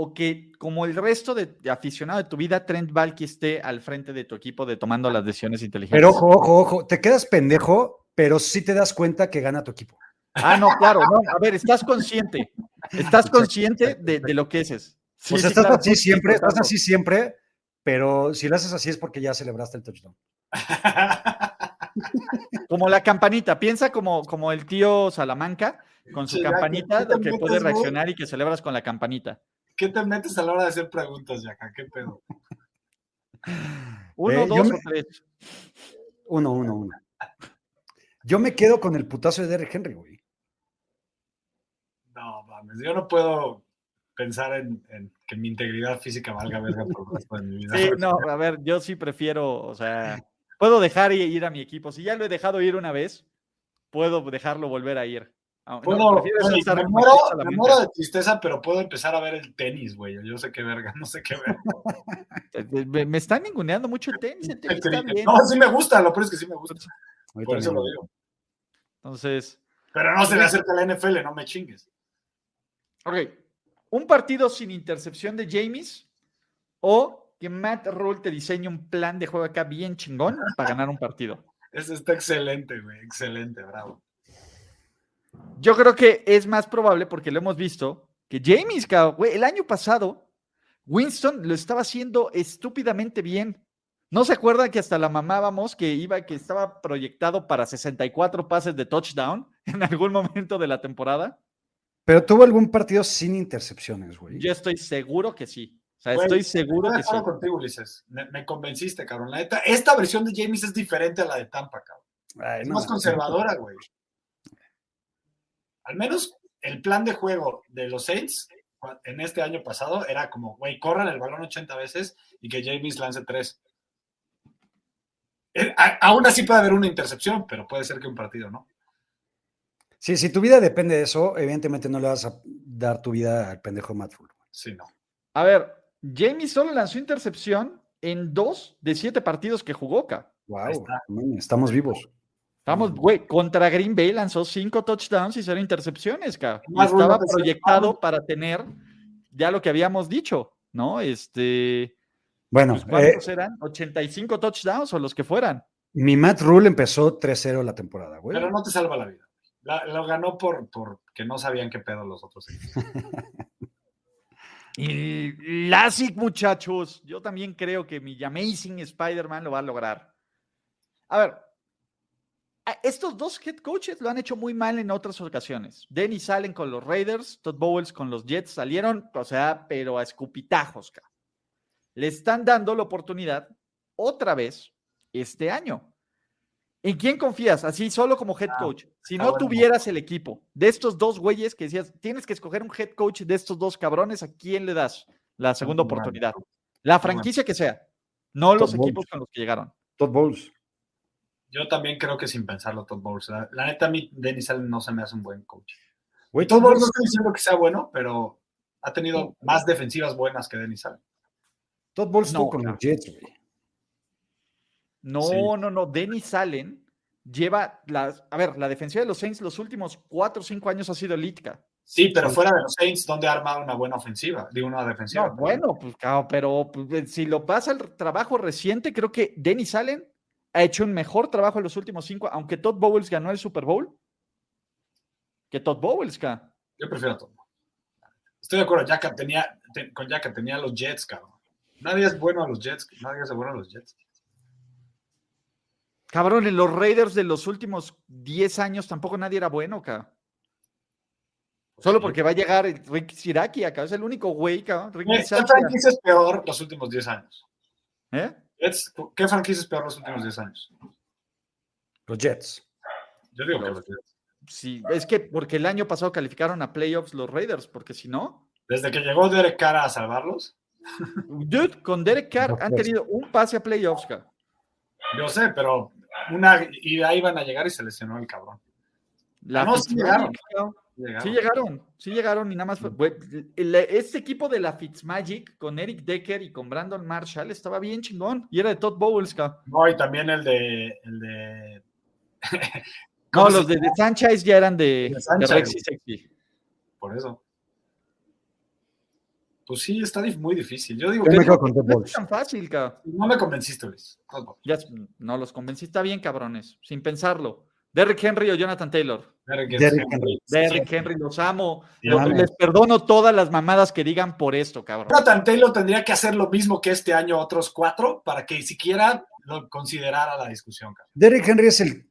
o que como el resto de, de aficionado de tu vida, Trent Valky esté al frente de tu equipo de tomando las decisiones inteligentes. Pero ojo, ojo, ojo, te quedas pendejo, pero sí te das cuenta que gana tu equipo. Ah, no, claro, no. A ver, estás consciente. Estás consciente de, de lo que es. Sí, o sea, sí, estás claro, así sí, siempre, estás así siempre, pero si lo haces así es porque ya celebraste el touchdown. Como la campanita, piensa como, como el tío Salamanca con su campanita, ¿qué te de que puede reaccionar y que celebras con la campanita. ¿Qué te metes a la hora de hacer preguntas, Yaka? ¿Qué pedo? Uno, Eh, dos me- o tres. Uno, uno, uno. Yo me quedo con el putazo de Derrick Henry, güey. No, mames, yo no puedo pensar en, en que mi integridad física valga verga por el resto de mi vida. Sí, no, a ver, yo sí prefiero, o sea, puedo dejar ir a mi equipo. Si ya lo he dejado ir una vez, puedo dejarlo volver a ir. Ah, no, Puedo, estar me, muero, me de tristeza, pero puedo empezar a ver el tenis, güey. Yo sé qué verga, no sé qué verga. Me, me están ninguneando mucho el tenis, el tenis está bien. No, sí me gusta, lo peor es que sí me gusta. Por eso lo digo. Entonces, Pero no se le acerca a la NFL, no me chingues. ok, un partido sin intercepción de James o que Matt Rule te diseñe un plan de juego acá bien chingón para ganar un partido. Eso está excelente, güey. Excelente, bravo. Yo creo que es más probable, porque lo hemos visto, que James, cabrón, güey, el año pasado, Winston lo estaba haciendo estúpidamente bien. ¿No se acuerdan que hasta la mamábamos que iba, que estaba proyectado para 64 pases de touchdown en algún momento de la temporada? Pero tuvo algún partido sin intercepciones, güey. Yo estoy seguro que sí. O sea, Güey, estoy seguro que sí. contigo, Ulises. Me, me convenciste, cabrón. La neta, esta versión de James es diferente a la de Tampa, cabrón. Ay, Es no, más conservadora, güey. Al menos el plan de juego de los Saints en este año pasado era como, güey, corran el balón 80 veces y que James lance 3. Aún así puede haber una intercepción, pero puede ser que un partido, ¿no? Sí, si tu vida depende de eso, evidentemente no le vas a dar tu vida al pendejo Matt Rule. Sí, no. A ver, James solo lanzó intercepción en dos de siete partidos que jugó, ca. Wow, está. estamos vivos. Vamos, güey, contra Green Bay lanzó cinco touchdowns y cero intercepciones, ca. Y Más estaba proyectado para tener ya lo que habíamos dicho, ¿no? Este, Bueno, pues, eh, ¿cuántos eran? 85 touchdowns o los que fueran. mi Matt Rule empezó 3-0 la temporada, güey. Pero no te salva la vida. La- lo ganó por, por que no sabían qué pedo los otros. Y LASIK, muchachos. Yo también creo que mi Amazing Spider-Man lo va a lograr. A ver, estos dos head coaches lo han hecho muy mal en otras ocasiones. Dennis Allen con los Raiders, Todd Bowles con los Jets salieron, o sea, pero a escupitajos. Le están dando la oportunidad otra vez este año. ¿En quién confías? Así solo como head Ah, coach. Si no tuvieras el equipo de estos dos güeyes que decías, tienes que escoger un head coach de estos dos cabrones, ¿a quién le das la segunda oportunidad? La franquicia que sea, no los equipos con los que llegaron. Todd Bowles. Yo también creo que sin pensarlo, Todd Bowles. La, la neta, a mí, Dennis Allen no se me hace un buen coach. Todd Bowles no estoy diciendo que sea bueno, pero ha tenido más defensivas buenas que Dennis Allen. Todd Bowles No, con los Jets, güey. No, Sí. no, no. Dennis Allen lleva las. A ver, la defensiva de los Saints los últimos cuatro o cinco años ha sido elítica. Sí, pero fuera de los Saints, ¿dónde ha armado una buena ofensiva? Digo, una defensiva. No, bueno, pues claro, pero pues, si lo pasa al trabajo reciente, creo que Dennis Allen ha hecho un mejor trabajo en los últimos cinco, aunque Todd Bowles ganó el Super Bowl. Que Todd Bowles, ca. Yo prefiero a Todd Bowles. Estoy de acuerdo, Jacka tenía, te- con Jacka tenía los Jets, cabrón. Nadie es bueno a los Jets, nadie es bueno a los Jets. Cabrón, en los Raiders de los últimos 10 años tampoco nadie era bueno, ca. Solo Sí. porque va a llegar Rick Siraki acá. Es el único güey, cabrón. Rick ¿Qué, franquicia es peor los últimos 10 años? ¿Eh? Jets, ¿Qué franquicia es peor los últimos 10 años? Los Jets. Yo digo que los Jets. Sí, es que porque el año pasado calificaron a playoffs los Raiders, porque si no, Desde que llegó Derek Carr a salvarlos, dude, con Derek Carr No han tenido un pase a playoffs, ca. yo sé, pero una y ahí iban a llegar y se lesionó el cabrón. La no, sí llegaron. Cabrón. Llegaron. Sí llegaron, sí llegaron y nada más fue. güey, el- Este equipo de la Fitzmagic con Eric Decker y con Brandon Marshall estaba bien chingón y era de Todd Bowles, ca. No, y también el de. El de... No, ¿Cómo se los de, de Sanchez ya eran de, De de Sanchez. Rexy Sexy. Por eso. Pues sí, está muy difícil. Yo digo que me quedo con Todd No es Bowles. tan fácil, ca. no me convenciste, Luis. Todd Bowles. Ya, no los convencí, está bien, cabrones, sin pensarlo. Derrick Henry o Jonathan Taylor. Derrick Derrick Henry. Derrick Henry, los amo. Les perdono todas las mamadas que digan por esto, cabrón. Jonathan Taylor tendría que hacer lo mismo que este año otros cuatro para que siquiera lo considerara la discusión. cabrón. Derrick Henry es el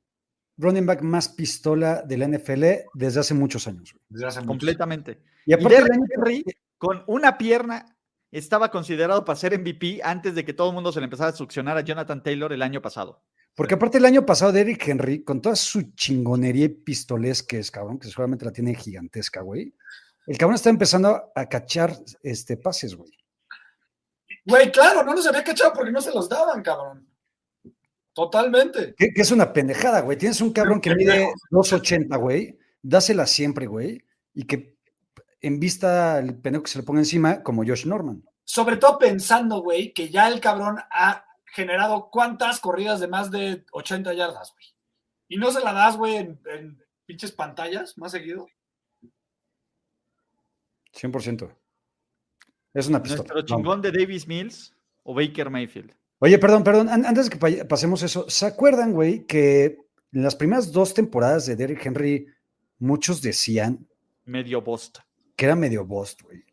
running back más pistola de la NFL desde hace muchos años. güey. Desde hace. Completamente. Y Y aparte, el Derrick Henry, con una pierna, estaba considerado para ser MVP antes de que todo el mundo se le empezara a succionar a Jonathan Taylor el año pasado. Porque aparte el año pasado Derrick Henry, con toda su chingonería y pistoles que es, cabrón, que seguramente la tiene gigantesca, güey. El cabrón está empezando a cachar este, pases, güey. Güey, claro, no los había cachado porque no se los daban, cabrón. Totalmente. Que, que es una pendejada, güey. Tienes un cabrón que mide Pendejo. 2.80, güey. Dásela siempre, güey. Y que en vista el pendejo que se le ponga encima, como Josh Norman. Sobre todo pensando, güey, que ya el cabrón ha generado cuántas corridas de más de 80 yardas, güey. Y no se la das, güey, en, en pinches pantallas más seguido. 100%. Es una pistola. Nuestro No, chingón de Davis Mills o Baker Mayfield. Oye, perdón, perdón, an- antes de que pa- pasemos eso, ¿se acuerdan, güey, que en las primeras dos temporadas de Derrick Henry, muchos decían Medio bosta. que era medio bost, güey?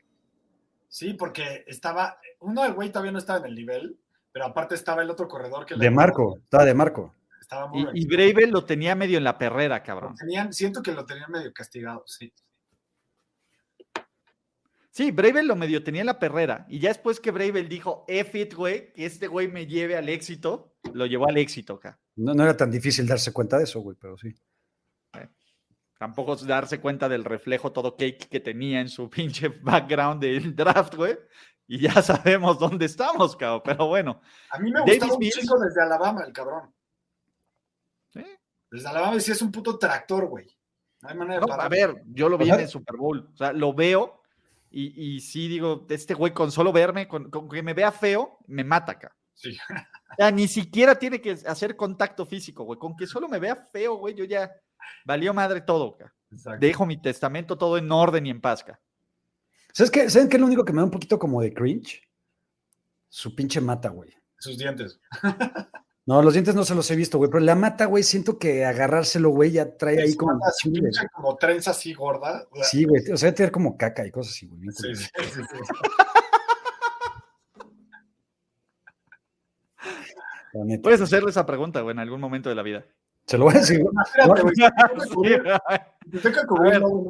Sí, porque estaba, uno del güey todavía no estaba en el nivel, pero aparte estaba el otro corredor que De Marco, estaba de Marco. Estaba muy Y, y Bravel lo tenía medio en la perrera, cabrón. Tenían, siento que lo tenían medio castigado, sí. Sí, Bravel lo medio tenía en la perrera. Y ya después que Bravel dijo, F it, güey, que este güey me lleve al éxito, lo llevó al éxito acá. No, no era tan difícil darse cuenta de eso, güey, pero sí. Tampoco es darse cuenta del reflejo todo cake que tenía en su pinche background del draft, güey. Y ya sabemos dónde estamos, cabrón. Pero bueno. A mí me gustaba un chico desde Alabama, el cabrón. Desde Alabama sí es un puto tractor, güey. No hay manera de No, a ver, yo lo vi en el Super Bowl. O sea, lo veo y, y sí digo, este güey con solo verme, con, con que me vea feo, me mata acá. Sí. O sea, ni siquiera tiene que hacer contacto físico, güey. Con que solo me vea feo, güey, yo ya valió madre todo, acá. Exacto. Dejo mi testamento todo en orden y en paz, acá. ¿Sabes qué? ¿Saben qué es lo único que me da un poquito como de cringe? Su pinche mata, güey. Sus dientes. No, los dientes no se los he visto, güey, pero la mata, güey, siento que agarrárselo, güey, ya trae ahí como como trenza así gorda. Sí, güey, o sea, debe tener como caca y cosas así, güey. Sí, sí, sí. Puedes hacerle esa pregunta, güey, en algún momento de la vida. Se lo voy a decir.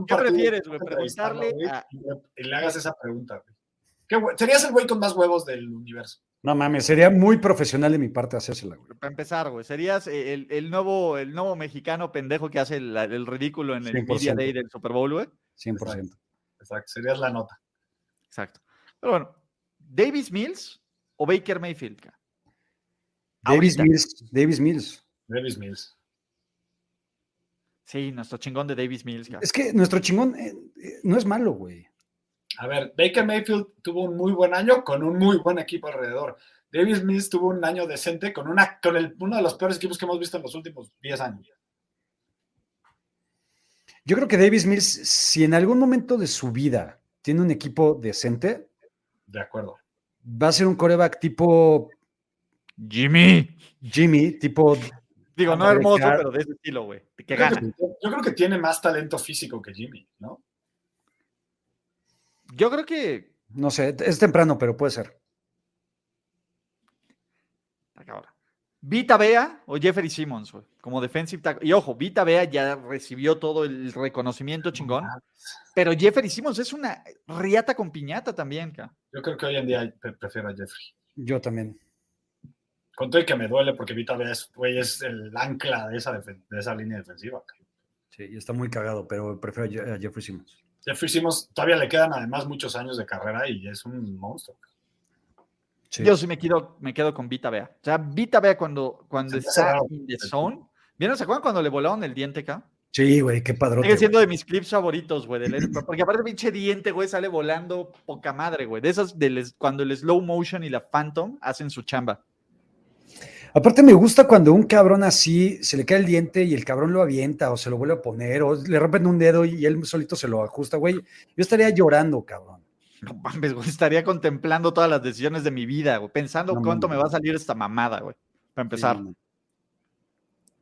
¿qué prefieres, güey? Preguntarle a- y le- hagas esa pregunta, güey. Qué güey- Serías el güey con más huevos del universo. No mames, sería muy profesional de mi parte hacérsela, güey. Para empezar, güey, serías el, el nuevo, el nuevo mexicano pendejo que hace el, el ridículo en el 100%. Media Day del Super Bowl, güey. 100%. Exacto, serías la nota. Exacto. Pero bueno, ¿Davis Mills o Baker Mayfield? Davis. Mills, Davis Mills. Davis Mills. Sí, nuestro chingón de Davis Mills. Es que nuestro chingón eh, eh, no es malo, güey. A ver, Baker Mayfield tuvo un muy buen año con un muy buen equipo alrededor. Davis Mills tuvo un año decente con, una, con el- uno de los peores equipos que hemos visto en los últimos 10 años. Yo creo que Davis Mills, si en algún momento de su vida tiene un equipo decente, De acuerdo. va a ser un coreback tipo Jimmy. Jimmy, tipo. Digo, no hermoso, pero de ese estilo, güey. Que Yo creo gana. que, yo creo que tiene más talento físico que Jimmy, ¿no? Yo creo que. No sé, es temprano, pero puede ser. Cabrón. Vita Bea o Jeffrey Simmons, güey, como defensive tackle. Y ojo, Vita Bea ya recibió todo el reconocimiento chingón, pero Jeffrey Simmons es una riata con piñata también, ca. Yo creo que hoy en día pre- prefiero a Jeffrey. Yo también. Con todo y que me duele porque Vita Vea es, güey, es el ancla de esa, defen- de esa línea defensiva. Sí, y está muy cagado, pero prefiero a Je- a Jeffrey Simmons. Jeffrey Simmons todavía le quedan además muchos años de carrera y es un monstruo. Sí. Yo sí me quedo, me quedo con Vita Bea. O sea, Vita Bea cuando, cuando está in the zone. ¿Vieron? ¿Se acuerdan cuando le volaron el diente acá? Sí, güey, qué padrote. Sigue siendo de mis clips favoritos, güey. Porque aparte, pinche diente, güey, sale volando poca madre, güey. De esas, del, es- cuando el slow motion y la phantom hacen su chamba. Aparte, me gusta cuando un cabrón así se le cae el diente y el cabrón lo avienta o se lo vuelve a poner o le rompen un dedo y él solito se lo ajusta, güey. Yo estaría llorando, cabrón. No mames, güey. Estaría contemplando todas las decisiones de mi vida, güey. Pensando No cuánto me va a salir esta mamada, güey. Para empezar. Sí,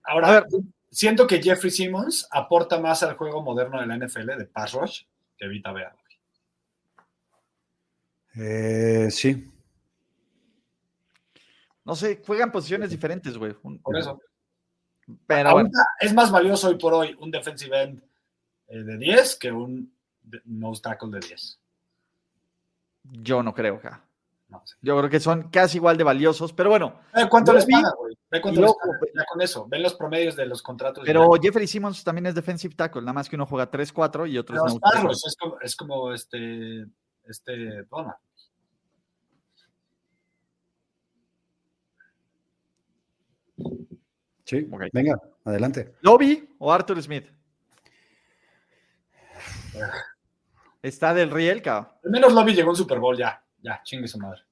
Ahora, A ver. siento que Jeffrey Simmons aporta más al juego moderno de la NFL de pass rush que Vita Vea. Eh, sí. No sé, juegan posiciones diferentes, güey. Por eso. Pero bueno, es más valioso hoy por hoy un defensive end eh, de 10 que un nose tackle de 10. yo no creo, ja. No. Yo creo que son casi igual de valiosos, pero bueno. Ve cuánto les pagan, güey. Ve cuánto les. Ya con eso. Ven los promedios de los contratos. Pero. Jeffrey Simmons también es defensive tackle, nada más que uno juega 3-4 y otro es no es como, es como este, este Donald. Sí. Ok. Venga, adelante. ¿Lobby o Arthur Smith? Está del riel, cabrón. Al menos Lobby llegó a un Super Bowl ya. Ya, chingue su madre.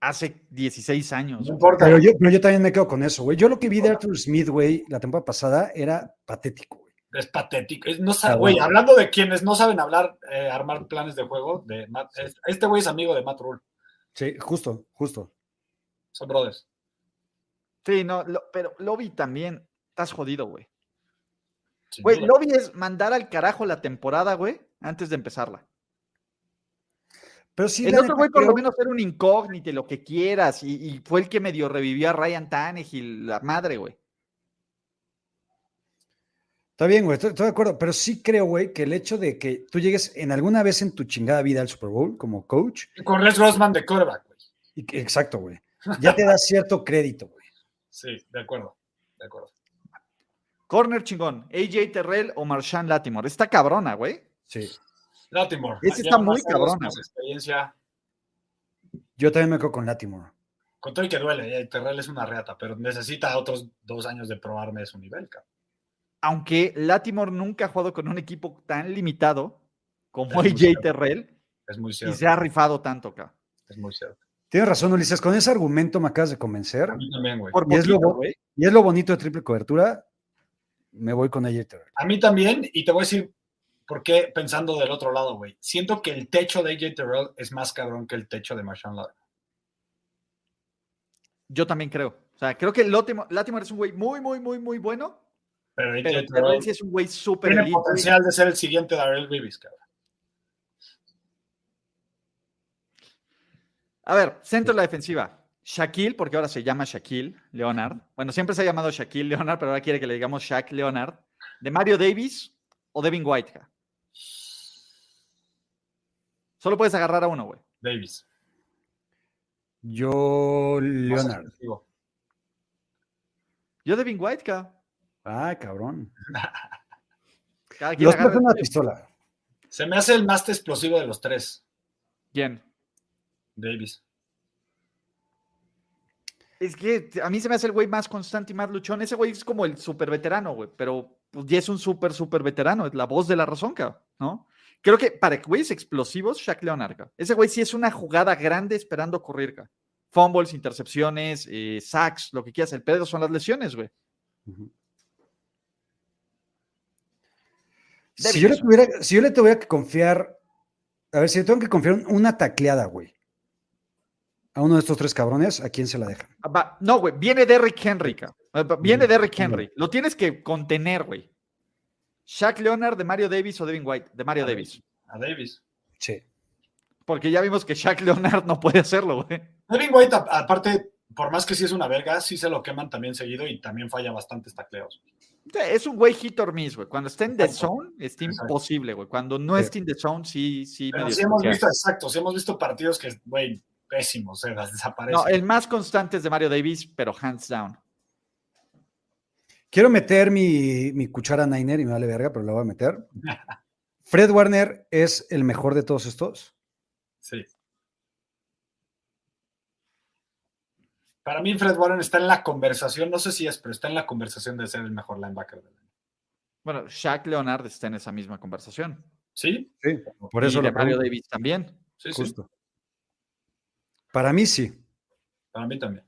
Hace 16 años. No importa. Pero yo, pero yo también me quedo con eso, güey. Yo lo que vi de Arthur Smith, güey, la temporada pasada era patético, güey. Es patético. Es- no sabe- Ah, güey, bueno. hablando de quienes no saben hablar, eh, armar planes de juego, de Matt- es- este güey es amigo de Matt Rule. Sí, justo, justo. Son brothers. Sí, no, lo- pero Lobby también, estás jodido, güey. sin Güey, duda. Lobby es mandar al carajo la temporada, güey, antes de empezarla. Pero sí, el otro güey por lo menos era un incógnito, y lo que quieras, y, y fue el que medio revivió a Ryan Tannehill, la madre, güey. Está bien, güey, estoy, estoy de acuerdo, pero sí creo, güey, que el hecho de que tú llegues en alguna vez en tu chingada vida al Super Bowl como coach, Y Con Les Grossman de quarterback, güey. y que- exacto, güey, ya te da cierto crédito, güey. Sí, de acuerdo. De acuerdo. Corner chingón, AJ Terrell o Marshawn Latimore. Está cabrona, güey. Sí. Latimore. Ese está muy cabrona, experiencia. Yo también me quedo con Latimore. Con todo y que duele, eh, Terrell es una reata, pero necesita otros dos años de probarme de su nivel, cabrón. Aunque Latimore nunca ha jugado con un equipo tan limitado como Es AJ. Terrell Es muy y cierto. se ha rifado tanto, cabrón. Es muy cierto. Tienes razón, Ulises, con ese argumento me acabas de convencer. A mí también, güey. Y es lo. Y es bonito de triple cobertura. Me voy con AJ Terrell. A mí también, y te voy a decir por qué pensando del otro lado, güey. Siento que el techo de AJ Terrell es más cabrón que el techo de Marshawn Latimore. Yo también creo. O sea, creo que Latimore es un güey muy, muy, muy, muy bueno, Pero AJ pero Terrell sí es un güey súper tiene elite, güey. potencial de ser el siguiente Darrell Reeves, cabrón. A ver, centro de la defensiva. Shaquille, porque ahora se llama Shaquille Leonard. Bueno, siempre se ha llamado Shaquille Leonard, pero ahora quiere que le digamos Shaq Leonard. ¿De Mario Davis o Devin White? Solo puedes agarrar a uno, güey. Davis. Yo, Leonard. Yo Devin White, ca. Ah, cabrón. Cada quien Los agarra una pistola. Se me hace el más explosivo de los tres, ¿Quién? Davis. Es que a mí se me hace el güey más constante y más luchón. Ese güey es como el súper veterano, güey, pero pues, ya es un súper, súper veterano. Es la voz de la razón, cabrón, ¿no? Creo que para güeyes explosivos, Shaq Leonard, cabrón. Ese güey sí es una jugada grande esperando correr, cabrón. Fumbles, intercepciones, eh, sacks, lo que quieras. El pedo son las lesiones, güey. Si yo, le tuviera, si yo le tuviera que confiar, a ver, si le tengo que confiar un- una tacleada, güey, a uno de estos tres cabrones, ¿a quién se la va- No, güey, viene Derrick Henry, Viene Ujú. Derrick Henry. Lo tienes que contener, güey. Shaq Leonard, de Mario Davis o Devin White, de Mario A Davis. A Davis. Sí. Porque ya vimos que Shaq Leonard no puede hacerlo, güey. Devin White, aparte, por más que sí es una verga, sí se lo queman también seguido y también falla bastantes tacleos. Es un güey hit or miss, güey. Cuando está en the zone, está imposible, güey. Cuando no Sí. está en the zone, sí, sí. Pero sí hemos visto, exacto, sí hemos visto partidos que, güey, pésimos, eh, desaparecen. No, el más constante es de Mario Davis, pero hands down. Quiero meter mi, mi cuchara Niner y me vale verga, pero la voy a meter. Fred Warner es el mejor de todos estos. Sí. Para mí, Fred Warren está en la conversación, no sé si es, pero está en la conversación de ser el mejor linebacker del año. Bueno, Shaq Leonard está en esa misma conversación. ¿Sí? Sí, por y eso de lo Mario pregunto. Davis también. Sí, sí. Para mí sí. Para mí también.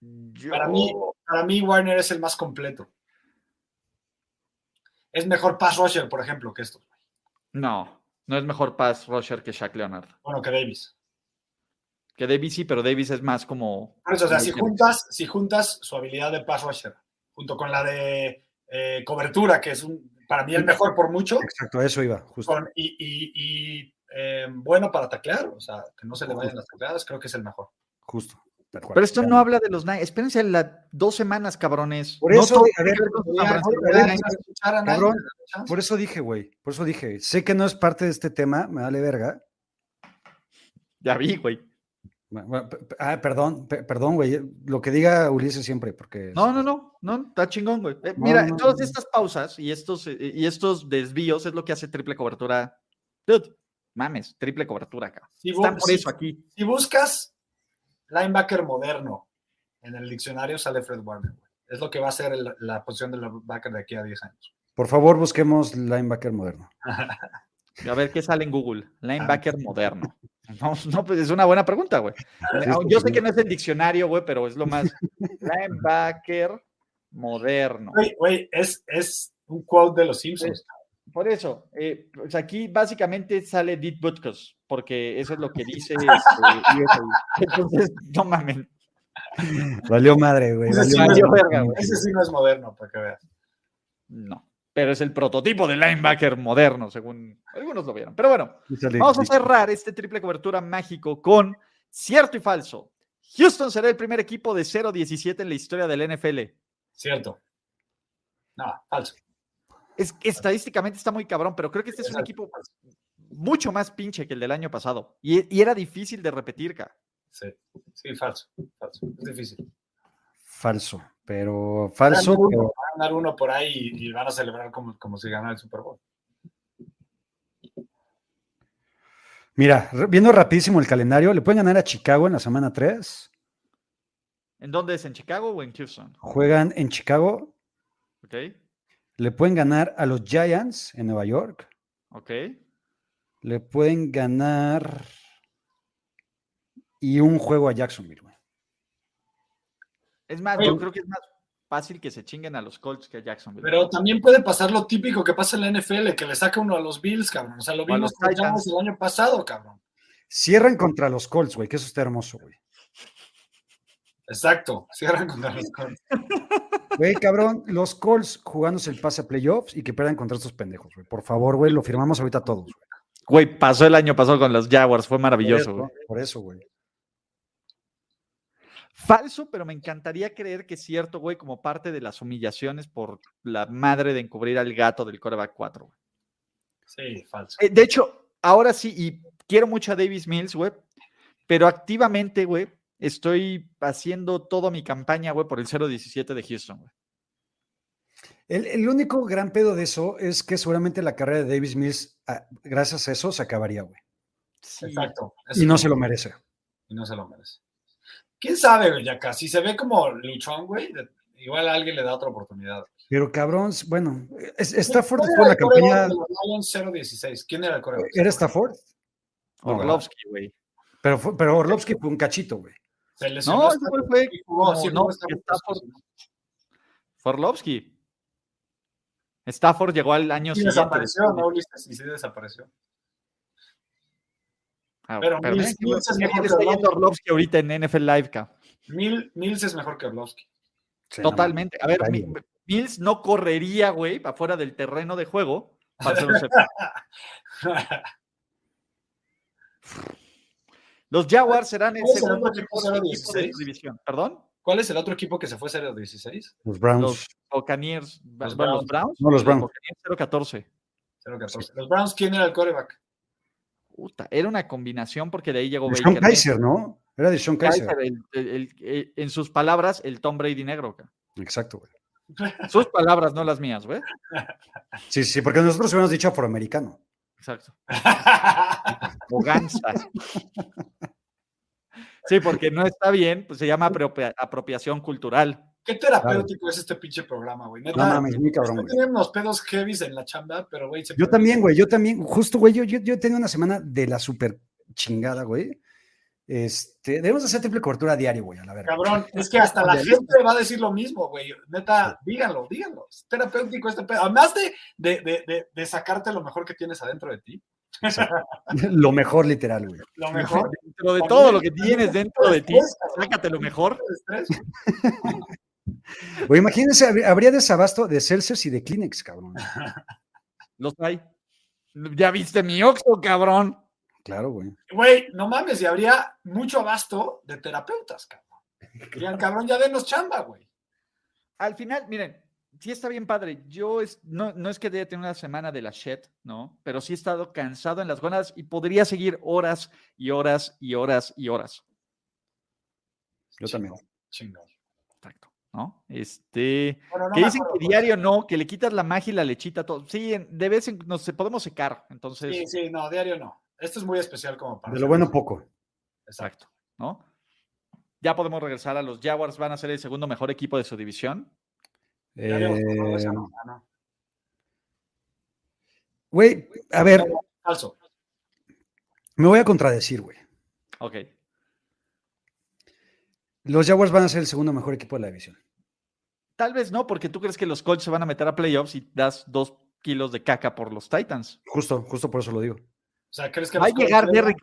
Yo- Para mí, para mí, Warner es el más completo. Es mejor pass rusher, por ejemplo, que estos. No, no es mejor pass rusher que Shaq Leonard. Bueno, que Davis. Que Davis sí, pero Davis es más como. Por eso, o sea, si juntas, si juntas su habilidad de pass rusher junto con la de eh, cobertura, que es un, para mí el mejor por mucho, Exacto, a eso iba, justo. con- y, y- y, eh, bueno para taclear, o sea, que no se le vayan las tacleadas, creo que es el mejor. Justo. Pero esto no habla de los Niners. Espérense las dos semanas, cabrones. Por eso, a ver, cabrón. Por eso dije, güey. Por eso dije. Sé que no es parte de este tema, me vale verga. Ya vi, güey. Ah, perdón, pe- perdón, güey. Lo que diga Ulises siempre, porque. No, no, no, no, está chingón, güey. Eh, No, mira, no, no, todas no. estas pausas y estos, eh, y estos desvíos es lo que hace triple cobertura. Dude, mames, triple cobertura acá. Si Están por si- eso aquí. Si buscas linebacker moderno en el diccionario, sale Fred Warner. güey. Es lo que va a ser el- la posición del linebacker de aquí a 10 años. Por favor, busquemos linebacker moderno. A ver qué sale en Google. Linebacker moderno. No, no, pues es una buena pregunta, güey. Yo sé que no es el diccionario, güey, pero es lo más. Linebacker moderno. Güey, güey, es, es un quote de los Simpsons. Por eso, eh, pues aquí básicamente sale Dit Butkus, porque eso es lo que dice este. Entonces, no mamen. Valió madre, güey. Ese valió sí, no es madre. verga, güey. Ese sí no es moderno, para que veas. No. Pero es el prototipo de linebacker moderno, según algunos lo vieron. Pero bueno, vamos a cerrar este triple cobertura mágico con cierto y falso. Houston será el primer equipo de 0-17 en la historia del NFL. Cierto. No, falso. Es, estadísticamente está muy cabrón, pero creo que este es un Falso, equipo falso. mucho más pinche que el del año pasado. Y, y era difícil de repetir, ca. Sí, sí, falso. Falso. Es difícil. Falso, pero Van a falso, uno, pero van a ganar uno por ahí y, y van a celebrar como, como si ganara el Super Bowl. mira, viendo rapidísimo el calendario, le pueden ganar a Chicago en la semana 3. ¿En dónde es? ¿En Chicago o en Houston? Juegan en Chicago, Ok, le pueden ganar a los Giants en Nueva York, ok. le pueden ganar y un juego a Jacksonville. güey. Es más, Oye. yo creo que es más fácil que se chinguen a los Colts que a Jacksonville. Pero también puede pasar lo típico que pasa en la NFL, que le saca uno a los Bills, cabrón. O sea, lo vimos el año pasado, cabrón. Cierran contra los Colts, güey, que eso está hermoso, güey. Exacto. Cierran contra los Colts. Güey, cabrón, los Colts jugándose el pase a playoffs y que pierdan contra estos pendejos, güey. Por favor, güey, lo firmamos ahorita todos, güey. Güey, pasó el año pasado con los Jaguars, fue Por maravilloso, eso, güey. Por eso, güey. Falso, pero me encantaría creer que es cierto, güey, como parte de las humillaciones por la madre de encubrir al gato del coreback 4. güey. Sí, falso. Eh, de hecho, ahora sí, y quiero mucho a Davis Mills, güey, pero activamente, güey, estoy haciendo toda mi campaña, güey, por el 0-17 de Houston, güey. El, el único gran pedo de eso es que seguramente la carrera de Davis Mills, ah, gracias a eso, se acabaría, güey. Sí. Exacto. Y no se lo merece. Y no se lo merece. ¿Quién sabe, güey, acá? Si se ve como luchón, güey, igual a alguien le da otra oportunidad. Pero cabrón, bueno, es- Stafford ¿Quién después de era la campaña. de los Lions 0-16? ¿Quién era el coreback? ¿Era Stafford? Orlovsky, güey. Pero, fue- pero Orlovsky fue un cachito, güey. Se No, ese fue como, sí, no, Stafford, Stafford. sí, sí. Fue Orlovsky. Stafford llegó al año Y siguiente. desapareció, ¿no, Ulises? Y sí desapareció. Ah, Pero pero Mills- mira, Mills es mejor que está yendo Orlovsky. Orlovsky ahorita en NFL Live, ca. Mil, Mills es mejor que Orlovsky. Sí, no, Totalmente. A ver. Mills no correría, güey, afuera del terreno de juego para hacer un safety. Los Jaguars serán el ¿Cuál es el segundo equipo de 0-16? su división. ¿Perdón? ¿Cuál es el otro equipo que se fue 0-16? Los Browns. Los Buccaneers. Los bueno, los Browns. No, los Browns. Buccaneers 0-14. 0-14. Los Browns, ¿quién era el coreback? Puta, era una combinación porque de ahí llegó De Sean. Kaiser, ¿no? Era de Sean Kaiser. Kaiser, el- el- el- el- en sus palabras, el Tom Brady negro. Exacto, güey. Sus palabras, no las mías, güey. Sí, sí, porque nosotros hubiéramos dicho afroamericano. Exacto. O gansas. Sí, porque no está bien, pues se llama apropia- apropiación cultural. Qué terapéutico es este pinche programa, güey. No Neta, mames, muy cabrón, güey. tienen unos pedos heavies en la chamba, pero, güey, se Yo puede- también, güey, yo también, justo, güey, yo, yo, yo tenía una semana de la super chingada, güey. Este, debemos hacer triple cobertura diario, güey, a la verga. Cabrón, es que hasta la gente va a decir lo mismo, güey. Neta, díganlo, díganlo. Es terapéutico este pedo. Además de, de, de, de, de sacarte lo mejor que tienes adentro de ti, Lo mejor, literal, güey. lo mejor. Dentro de todo lo que tienes dentro de ti, sácate lo mejor. Estrés. Güey, imagínense, habría, habría desabasto de Celsius y de Kleenex, cabrón. Los hay. Ya viste mi Oxxo, cabrón. Claro, güey. Güey, no mames, y habría mucho abasto de terapeutas, cabrón. Dirían, cabrón, ya denos chamba, güey. Al final, miren, sí está bien padre. Yo es, no, no es que haya tenido una semana de la shit, ¿no? Pero sí he estado cansado en las gonas y podría seguir horas y horas y horas y horas. Yo también. Chingón. Exacto, ¿no? Este. Bueno, no que dicen acuerdo, que diario no, que le quitas la magia y la lechita, todo. Sí, de vez en nos se- podemos secar. Entonces, Sí, sí, no, diario no. Esto es muy especial como para. De lo bueno, poco. Exacto. exacto, ¿no? Ya podemos regresar a los Jaguars, van a ser el segundo mejor equipo de su división. Eh. Güey, a ver, Falso. me voy a contradecir, güey. Ok. Los Jaguars van a ser el segundo mejor equipo de la división. Tal vez no, porque tú crees que los Colts se van a meter a playoffs y das dos kilos de caca por los Titans. Justo, justo por eso lo digo. O sea, ¿crees que Va a llegar Derrick.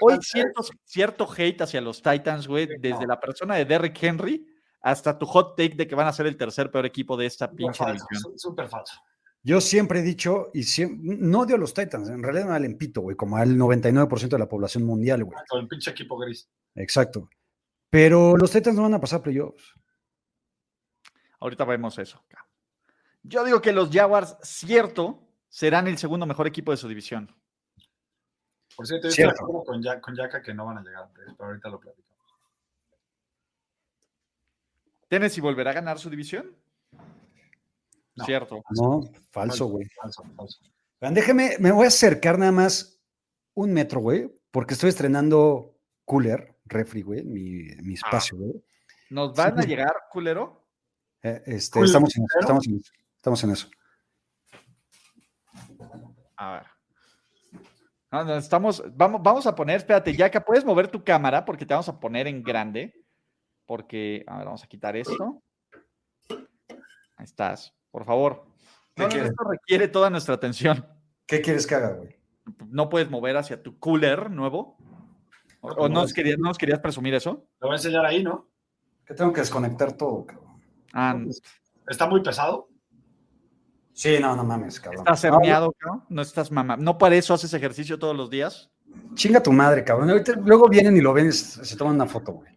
Hoy, siento cierto hate hacia los Titans, güey, Sí, desde no. la persona de Derrick Henry hasta tu hot take de que van a ser el tercer peor equipo de esta pinche falso, división. sú- Súper falso. Yo siempre he dicho, y siem- no odio a los Titans, en realidad me valen pito, güey, como al 99% de la población mundial, güey. Con el pinche equipo gris. Exacto. Pero los Titans no van a pasar playoffs. Ahorita vemos eso. Yo digo que los Jaguars, cierto, serán el segundo mejor equipo de su división. Por cierto, yo estoy de Cierto. acuerdo con, Ya- con Yaka que no van a llegar, pero ahorita lo platicamos. ¿Tennessee volverá a ganar su división? No. Cierto. No, falso, güey. Falso, falso. Vean, Déjeme, me voy a acercar nada más un metro, güey, porque estoy estrenando cooler, refri, güey, mi, mi espacio, güey. ¿Nos van a llegar, culero? Eh, este, ¿Cooler? estamos, en eso, estamos, en eso, estamos en eso. A ver. No, no, estamos, vamos, vamos a poner, espérate, Yaka, ¿puedes mover tu cámara? Porque te vamos a poner en grande. Porque, a ver, vamos a quitar esto. Ahí estás, por favor. Esto requiere toda nuestra atención. ¿Qué quieres que haga, güey? No puedes mover hacia tu cooler nuevo. ¿O, o no, nos querías, no nos querías presumir eso? Lo voy a enseñar ahí, ¿no? Que tengo que desconectar todo, cabrón. Ah, Está muy pesado. Sí, no, no mames, cabrón. ¿Estás herniado, cabrón? No estás mamá. ¿No para eso haces ejercicio todos los días? Chinga tu madre, cabrón. Ahorita, luego vienen y lo ven y se toman una foto, güey.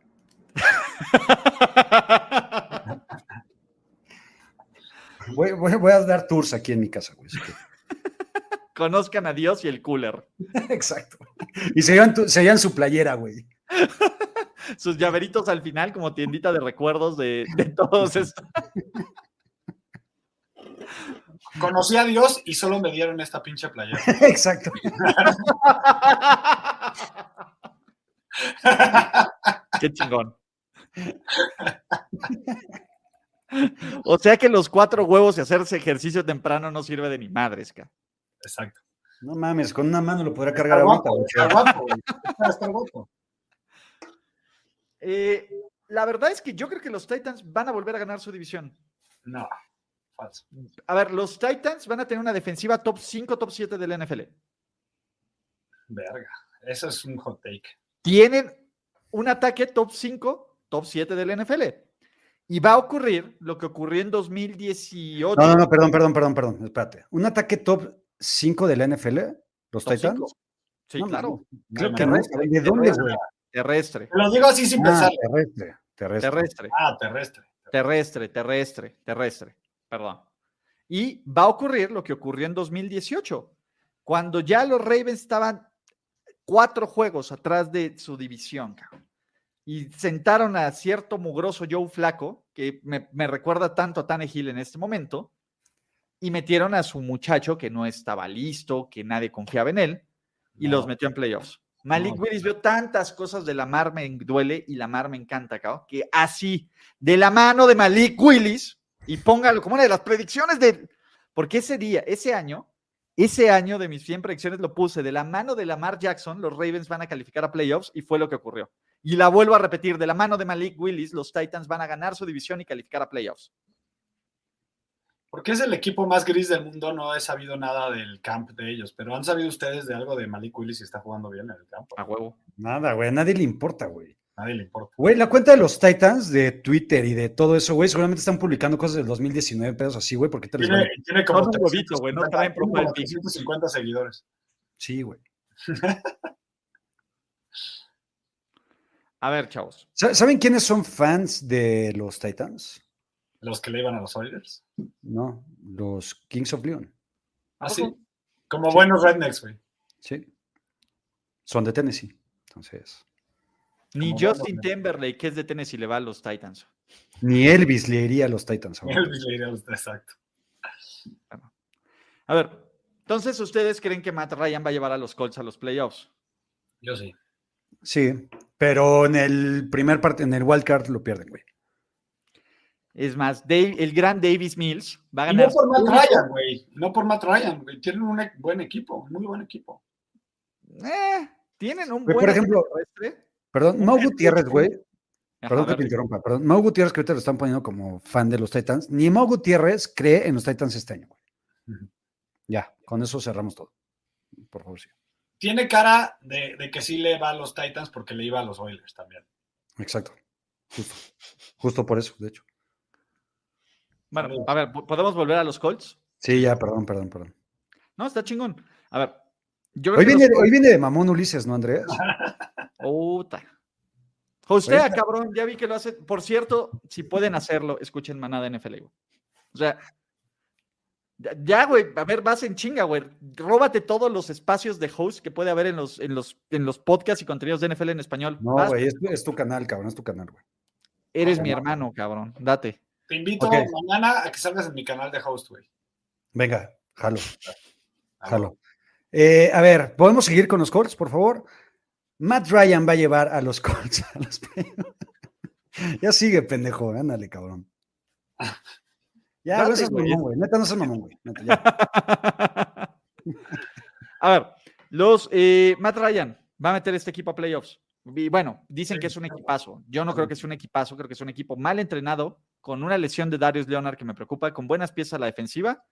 Voy, voy- voy a dar tours aquí en mi casa, güey. Conozcan a Dios y el cooler. Exacto. Y se llevan, tu- se llevan su playera, güey. Sus llaveritos al final como tiendita de recuerdos de, de todos estos. Conocí a Dios y solo me dieron esta pinche playera. Exacto. Qué chingón. O sea que los cuatro huevos y hacerse ejercicio temprano no sirve de ni madres, ca. Exacto. No mames, con una mano lo podría cargar Está ahorita, guapo, güey. está guapo, güey. Está- está guapo. Eh, la verdad es que yo creo que los Titans van a volver a ganar su división. No, falso. A ver, los Titans van a tener una defensiva top 5, top 7 del NFL. Verga. Eso es un hot take. Tienen un ataque top 5, top 7 del NFL. Y va a ocurrir lo que ocurrió en 2018. No, no, no, perdón, perdón, perdón, perdón. Espérate. ¿Un ataque top 5 de la NFL? ¿Los Top Titans? cinco. Sí, No, claro. Creo que no, ¿De dónde, güey? Terrestre, Te lo digo así sin Ah, pensar. terrestre. Terrestre. terrestre, Ah, terrestre. terrestre, terrestre, terrestre. Perdón. Y va a ocurrir lo que ocurrió en 2018, cuando ya los Ravens estaban cuatro juegos atrás de su división. cabrón. Y sentaron a cierto mugroso Joe Flaco, que me, me recuerda tanto a Tannehill en este momento, y metieron a su muchacho que no estaba listo, que nadie confiaba en él, y No. los metió en playoffs. Malik No. Willis vio tantas cosas de la mar me duele y la mar me encanta, cabrón, que así, de la mano de Malik Willis, y póngalo como una de las predicciones de. Porque ese día, ese año, ese año de mis 100 predicciones lo puse de la mano de Lamar Jackson, los Ravens van a calificar a playoffs y fue lo que ocurrió. Y la vuelvo a repetir, de la mano de Malik Willis, los Titans van a ganar su división y calificar a playoffs. Porque es el equipo más gris del mundo, no he sabido nada del camp de ellos, pero han sabido ustedes de algo de Malik Willis si está jugando bien en el campo. A huevo. Nada, güey. A nadie le importa, güey. Nadie le importa. Güey, la cuenta de los Titans de Twitter y de todo eso, güey, seguramente están publicando cosas del 2019, pedos así, güey, porque te Tiene, van- tiene como Son un huevito, güey, no 350, traen tiene como profile pic. 350 seguidores. Sí, güey. A ver, chavos. Sa- ¿Saben quiénes son fans de los Titans? Los que le iban a los Oilers. No, los Kings of Leon. Ah, sí. Como buenos rednecks, güey. Sí. Son de Tennessee. Entonces, Ni Justin Timberlake, que es de Tennessee, le va a los Titans. ni Elvis le iría a los Titans. Elvis le iría a los- Exacto. A ver, entonces, ¿ustedes creen que Matt Ryan va a llevar a los Colts a los playoffs? Yo sí. Sí, pero en el primer parte, en el wild card lo pierden, güey. Es más, Dave- el gran Davis Mills va a Y ganar. no por Matt Ryan, güey. No por Matt Ryan, güey. Tienen un e- buen equipo, muy buen equipo. Eh, tienen un Güey, buen por ejemplo, terrestre. Perdón, Mau Gutiérrez, güey. Perdón que te interrumpa, perdón. Mau Gutiérrez, que ahorita lo están poniendo como fan de los Titans. Ni Mau Gutiérrez cree en los Titans este año, güey. Ya, con eso cerramos todo. Por favor, sí. Tiene cara de, de que sí le va a los Titans porque le iba a los Oilers también. Exacto. Justo. Justo por eso, de hecho. Bueno, a ver, ¿podemos volver a los Colts? Sí, ya, perdón, perdón, perdón. No, está chingón. A ver, yo Hoy viene, los- hoy viene de mamón Ulises, ¿no, Andrés? Puta. Ahorita- cabrón, ya vi que lo hace. Por cierto, si pueden hacerlo, escuchen manada NFL, güey. O sea, ya- güey, a ver, vas en chinga, güey. Róbate todos los espacios de host que puede haber en los, en los, en los podcasts y contenidos de NFL en español. No, Vas, güey, es, tu- es tu canal, cabrón, es tu canal, güey. eres mi hermano, cabrón. Date. Te invito mañana a que salgas en mi canal de host, güey. Venga, jalo, jalo. Eh, a ver, ¿podemos seguir con los Colts, por favor? Matt Ryan va a llevar a los Colts a los. Ya sigue, pendejo, ándale, cabrón. Ya, no seas mamón, güey. Neta, no seas mamón, güey. A ver, los eh, Matt Ryan va a meter este equipo a playoffs. Y bueno, dicen que es un equipazo. Yo no creo que es un equipazo, creo que es un equipo mal entrenado, con una lesión de Darius Leonard que me preocupa, con buenas piezas a la defensiva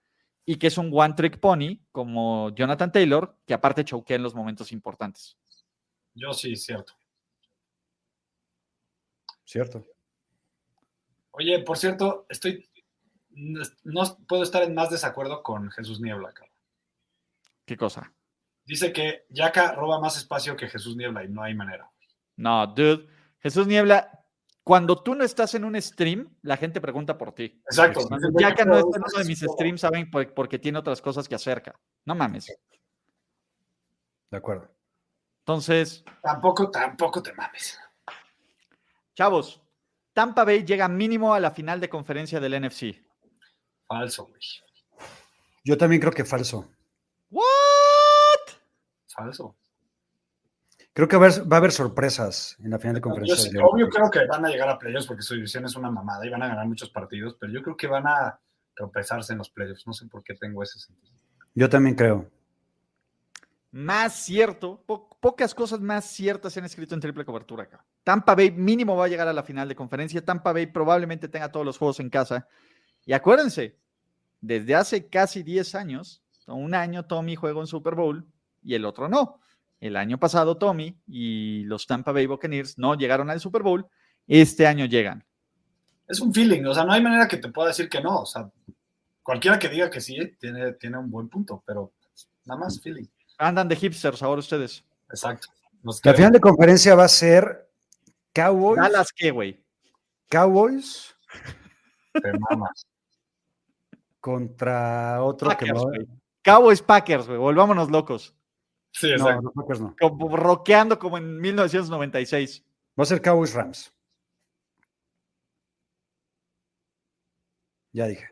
y que es un one trick pony como Jonathan Taylor, que aparte choquea en los momentos importantes. Yo sí, cierto. Cierto. Oye, por cierto, estoy. No puedo estar en más desacuerdo con Jesús Niebla, cabrón. ¿Qué cosa? Dice que Yaka roba más espacio que Jesús Niebla y no hay manera. No, dude. Jesús Niebla, cuando tú no estás en un stream, la gente pregunta por ti. Exacto. Cuando Yaka no está en uno de mis streams, saben por- porque tiene otras cosas que acerca. No mames. De acuerdo. Entonces, Tampoco, tampoco te mames. Chavos, Tampa Bay llega mínimo a la final de conferencia del NFC. Falso, güey. Yo también creo que falso. ¿What? Falso. Creo que va a haber, va a haber sorpresas en la final de Yo conferencia. sí, de obvio creo que van a llegar a playoffs porque su división es una mamada y van a ganar muchos partidos, pero yo creo que van a tropezarse en los playoffs. No sé por qué tengo ese sentido. Yo también creo. Más cierto, po- pocas cosas más ciertas se han escrito en triple cobertura acá. Tampa Bay mínimo va a llegar a la final de conferencia. Tampa Bay probablemente tenga todos los juegos en casa. Y acuérdense, desde hace casi 10 años, un año Tommy juega un Super Bowl y el otro no. El año pasado Tommy y los Tampa Bay Buccaneers no llegaron al Super Bowl. Este año llegan. Es un feeling, o sea, no hay manera que te pueda decir que no. O sea, cualquiera que diga que sí tiene, tiene un buen punto, pero nada más feeling. Andan de hipsters ahora ustedes. Exacto. Nos La final de conferencia va a ser Cowboys. Dallas, ¿qué, güey? Cowboys te mamas. contra otro que no. Cowboys Packers, güey. Volvámonos locos. Sí, No, exacto. los Packers no. Como rockeando como en 1996. Va a ser Cowboys Rams. Ya dije.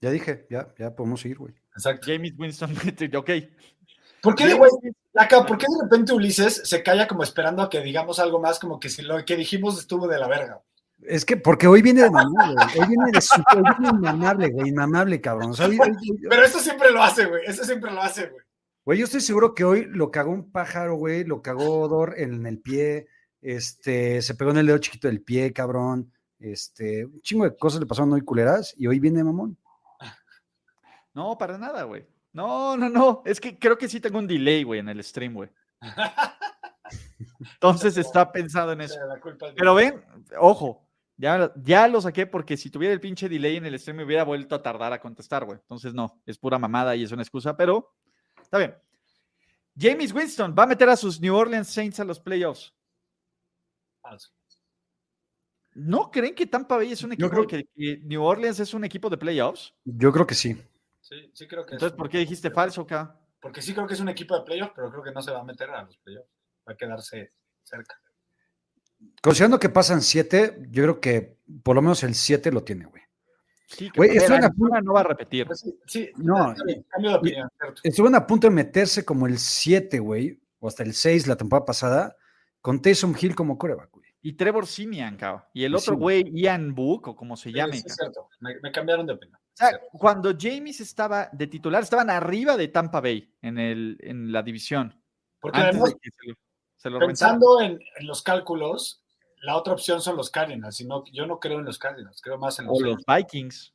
Ya dije, ya, ya podemos ir, güey. exacto. James Winston, ok. ¿Por qué, güey, acá, ¿por qué de repente Ulises se calla como esperando a que digamos algo más, como que si lo que dijimos estuvo de la verga? Es que porque hoy viene de mamable, güey. Hoy viene de super, hoy viene inmamable, güey. Inmamable, cabrón. O sea, hoy- hoy- Pero eso siempre lo hace, güey. Eso siempre lo hace, güey. Güey, yo estoy seguro que hoy lo cagó un pájaro, güey, lo cagó Odor en el pie, este, se pegó en el dedo chiquito del pie, cabrón, este, un chingo de cosas le pasaron hoy culeras y hoy viene mamón. No, para nada, güey. No, no, no. Es que creo que sí tengo un delay, güey, en el stream, güey. Entonces está pensado en eso. La culpa es mía. Pero ven, ojo, ya, ya lo saqué porque si tuviera el pinche delay en el stream me hubiera vuelto a tardar a contestar, güey. Entonces no, es pura mamada y es una excusa, pero está bien. James Winston va a meter a sus New Orleans Saints a los playoffs. Falso. ¿No creen que Tampa Bay es un equipo creo- que, que New Orleans es un equipo de playoffs? Yo creo que sí. Sí, sí creo que es Entonces, ¿por qué dijiste falso acá? Porque sí creo que es un equipo de playoffs, pero creo que no se va a meter a los playoffs. Va a quedarse cerca. Considerando que pasan siete, yo creo que por lo menos el siete lo tiene, güey. Sí, Güey, a en la Arizona no va a repetir. Sí, sí, No, cambio de opinión, cierto. Estuvieron a punto de meterse como el siete, güey, o hasta el seis la temporada pasada, con Taysom Hill como coreback, güey. Y Trevor Simian, cabrón. Y el Sí, otro sí. güey, Ian Book, o como se Sí, llame. sí, es cierto. Me, me cambiaron de opinión. O sea, cuando James estaba de titular, estaban arriba de Tampa Bay en, el, en la división. Porque Antes además, de que se lo, se lo reventaran. pensando en, en los cálculos, la otra opción son los Cardinals. Y no, yo no creo en los Cardinals, creo más en los. O los Vikings.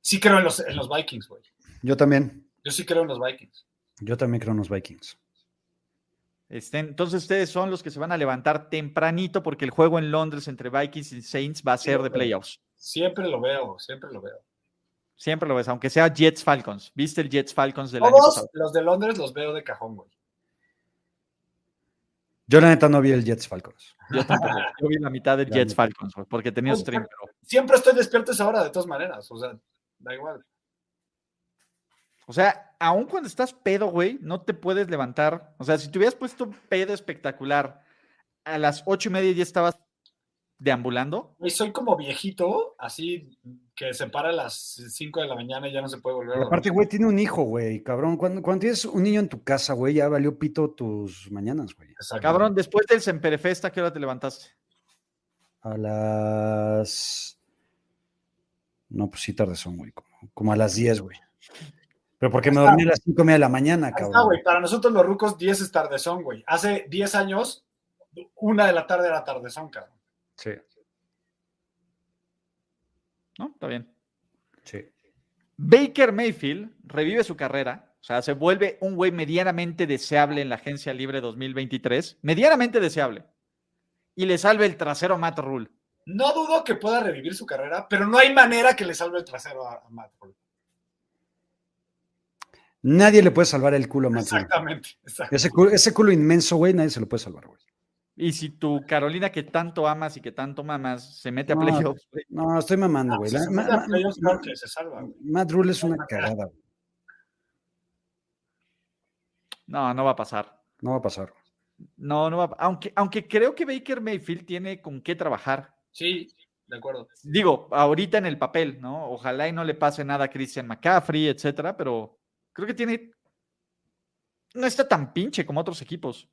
Sí creo en los, en los Vikings, güey. Yo también. Yo sí creo en los Vikings. Yo también creo en los Vikings. Este, entonces ustedes son los que se van a levantar tempranito porque el juego en Londres entre Vikings y Saints va a ser de playoffs. Siempre lo veo, siempre lo veo. Siempre lo ves, aunque sea Jets Falcons. ¿Viste el Jets Falcons del año Todos pasado? los de Londres los veo de cajón, güey. Yo la neta no vi el Jets Falcons. Yo tampoco. Yo vi la mitad del La Jets. Falcons, porque tenía Pues, stream, pero- Siempre estoy despierto esa hora, de todas maneras. O sea, da igual. O sea, aun cuando estás pedo, güey, no te puedes levantar. O sea, si te hubieras puesto un pedo espectacular a las ocho y media ya estabas deambulando. Güey, soy como viejito, así que se para a las 5 de la mañana y ya no se puede volver a aparte, güey, tiene un hijo, güey, cabrón. Cuando, cuando tienes un niño en tu casa, güey, ya valió pito tus mañanas, güey. Cabrón, después del Semperefest, ¿a qué hora te levantaste? A las. No, pues sí, tarde son, güey. Como, como a las 10, güey. Pero porque me dormí a las 5 y media de la mañana, está, cabrón. güey. Para nosotros los rucos, 10 es tardezón, güey. Hace 10 años, una de la tarde era tardezón, cabrón. Sí, ¿No? Está bien. sí. Baker Mayfield revive su carrera, o sea, se vuelve un güey medianamente deseable en la agencia libre 2023, medianamente deseable, y le salve el trasero a Matt Rule. No dudo que pueda revivir su carrera, pero no hay manera que le salve el trasero a, a Matt Rule. Nadie le puede salvar el culo a Matt Rule. Exactamente. exacto. Ese culo, ese culo inmenso, güey, nadie se lo puede salvar, güey. Y si tu Carolina que tanto amas y que tanto mamas se mete a No, playoffs, güey, No, estoy mamando, güey. se ma- ma- playoffs, ma- claro que se salva, güey. Matt Rule es una cagada, güey. no, no va a pasar. No va a pasar. No, no va a- aunque, aunque creo que Baker Mayfield tiene con qué trabajar. Sí, de acuerdo. Digo, ahorita en el papel, ¿no? Ojalá y no le pase nada a Christian McCaffrey, etcétera, pero creo que tiene. No está tan pinche como otros equipos.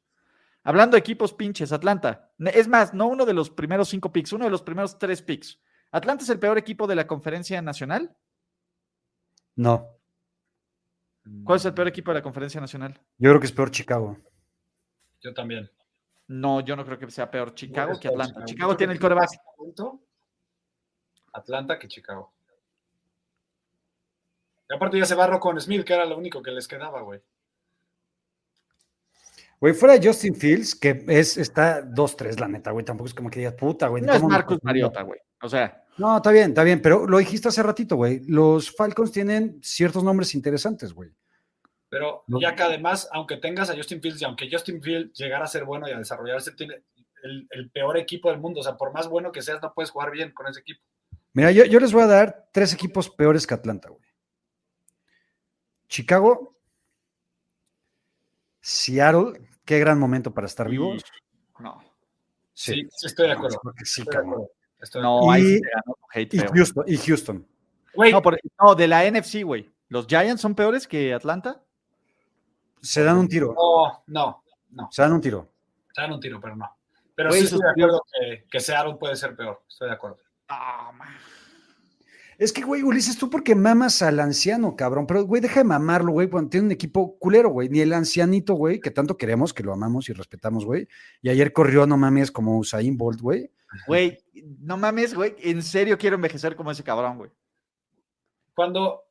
Hablando de equipos pinches, Atlanta. Es más, no uno de los primeros cinco picks, uno de los primeros tres picks. ¿Atlanta es el peor equipo de la conferencia nacional? No. ¿Cuál es el peor equipo de la conferencia nacional? Yo creo que es peor Chicago. Yo también. No, yo no creo que sea peor Chicago Es que Atlanta. Chicago tiene el coreback. Atlanta que Chicago. Y aparte ya se barró con Smith, que era lo único que les quedaba, güey. Güey, fuera de Justin Fields, que es, está 2-3, la neta, güey. Tampoco es como que digas puta, güey. No es ¿cómo me Marcus? Mariota, güey. O sea, No, está bien, está bien, pero lo dijiste hace ratito, güey. Los Falcons tienen ciertos nombres interesantes, güey. Pero No. ya que además, aunque tengas a Justin Fields y aunque Justin Fields llegara a ser bueno y a desarrollarse, tiene el, el peor equipo del mundo. O sea, por más bueno que seas, no puedes jugar bien con ese equipo. Mira, yo, yo les voy a dar tres equipos peores que Atlanta, güey. Chicago, Seattle, qué gran momento para estar vivos. no. Sí, sí, estoy de acuerdo. sí, Estoy de cabrón. acuerdo. Estoy de No, ahí Y- ganó hate Y feo. Houston, y Houston. Güey, No, por- no, de la NFC, güey. ¿Los Giants son peores que Atlanta? Se dan un tiro. no, no, no. Se dan un tiro. Se dan un tiro, pero no. Pero sí estoy de acuerdo que, que Seattle puede ser peor. Estoy de acuerdo. Ah, man. Es que, güey, Ulises, tú porque mamas al anciano, cabrón. Pero, güey, deja de mamarlo, güey, cuando tiene un equipo culero, güey. Ni el ancianito, güey, que tanto queremos, que lo amamos y respetamos, güey. Y ayer corrió, no mames, como Usain Bolt, güey. Güey, no mames, güey. En serio quiero envejecer como ese cabrón, güey. Cuando,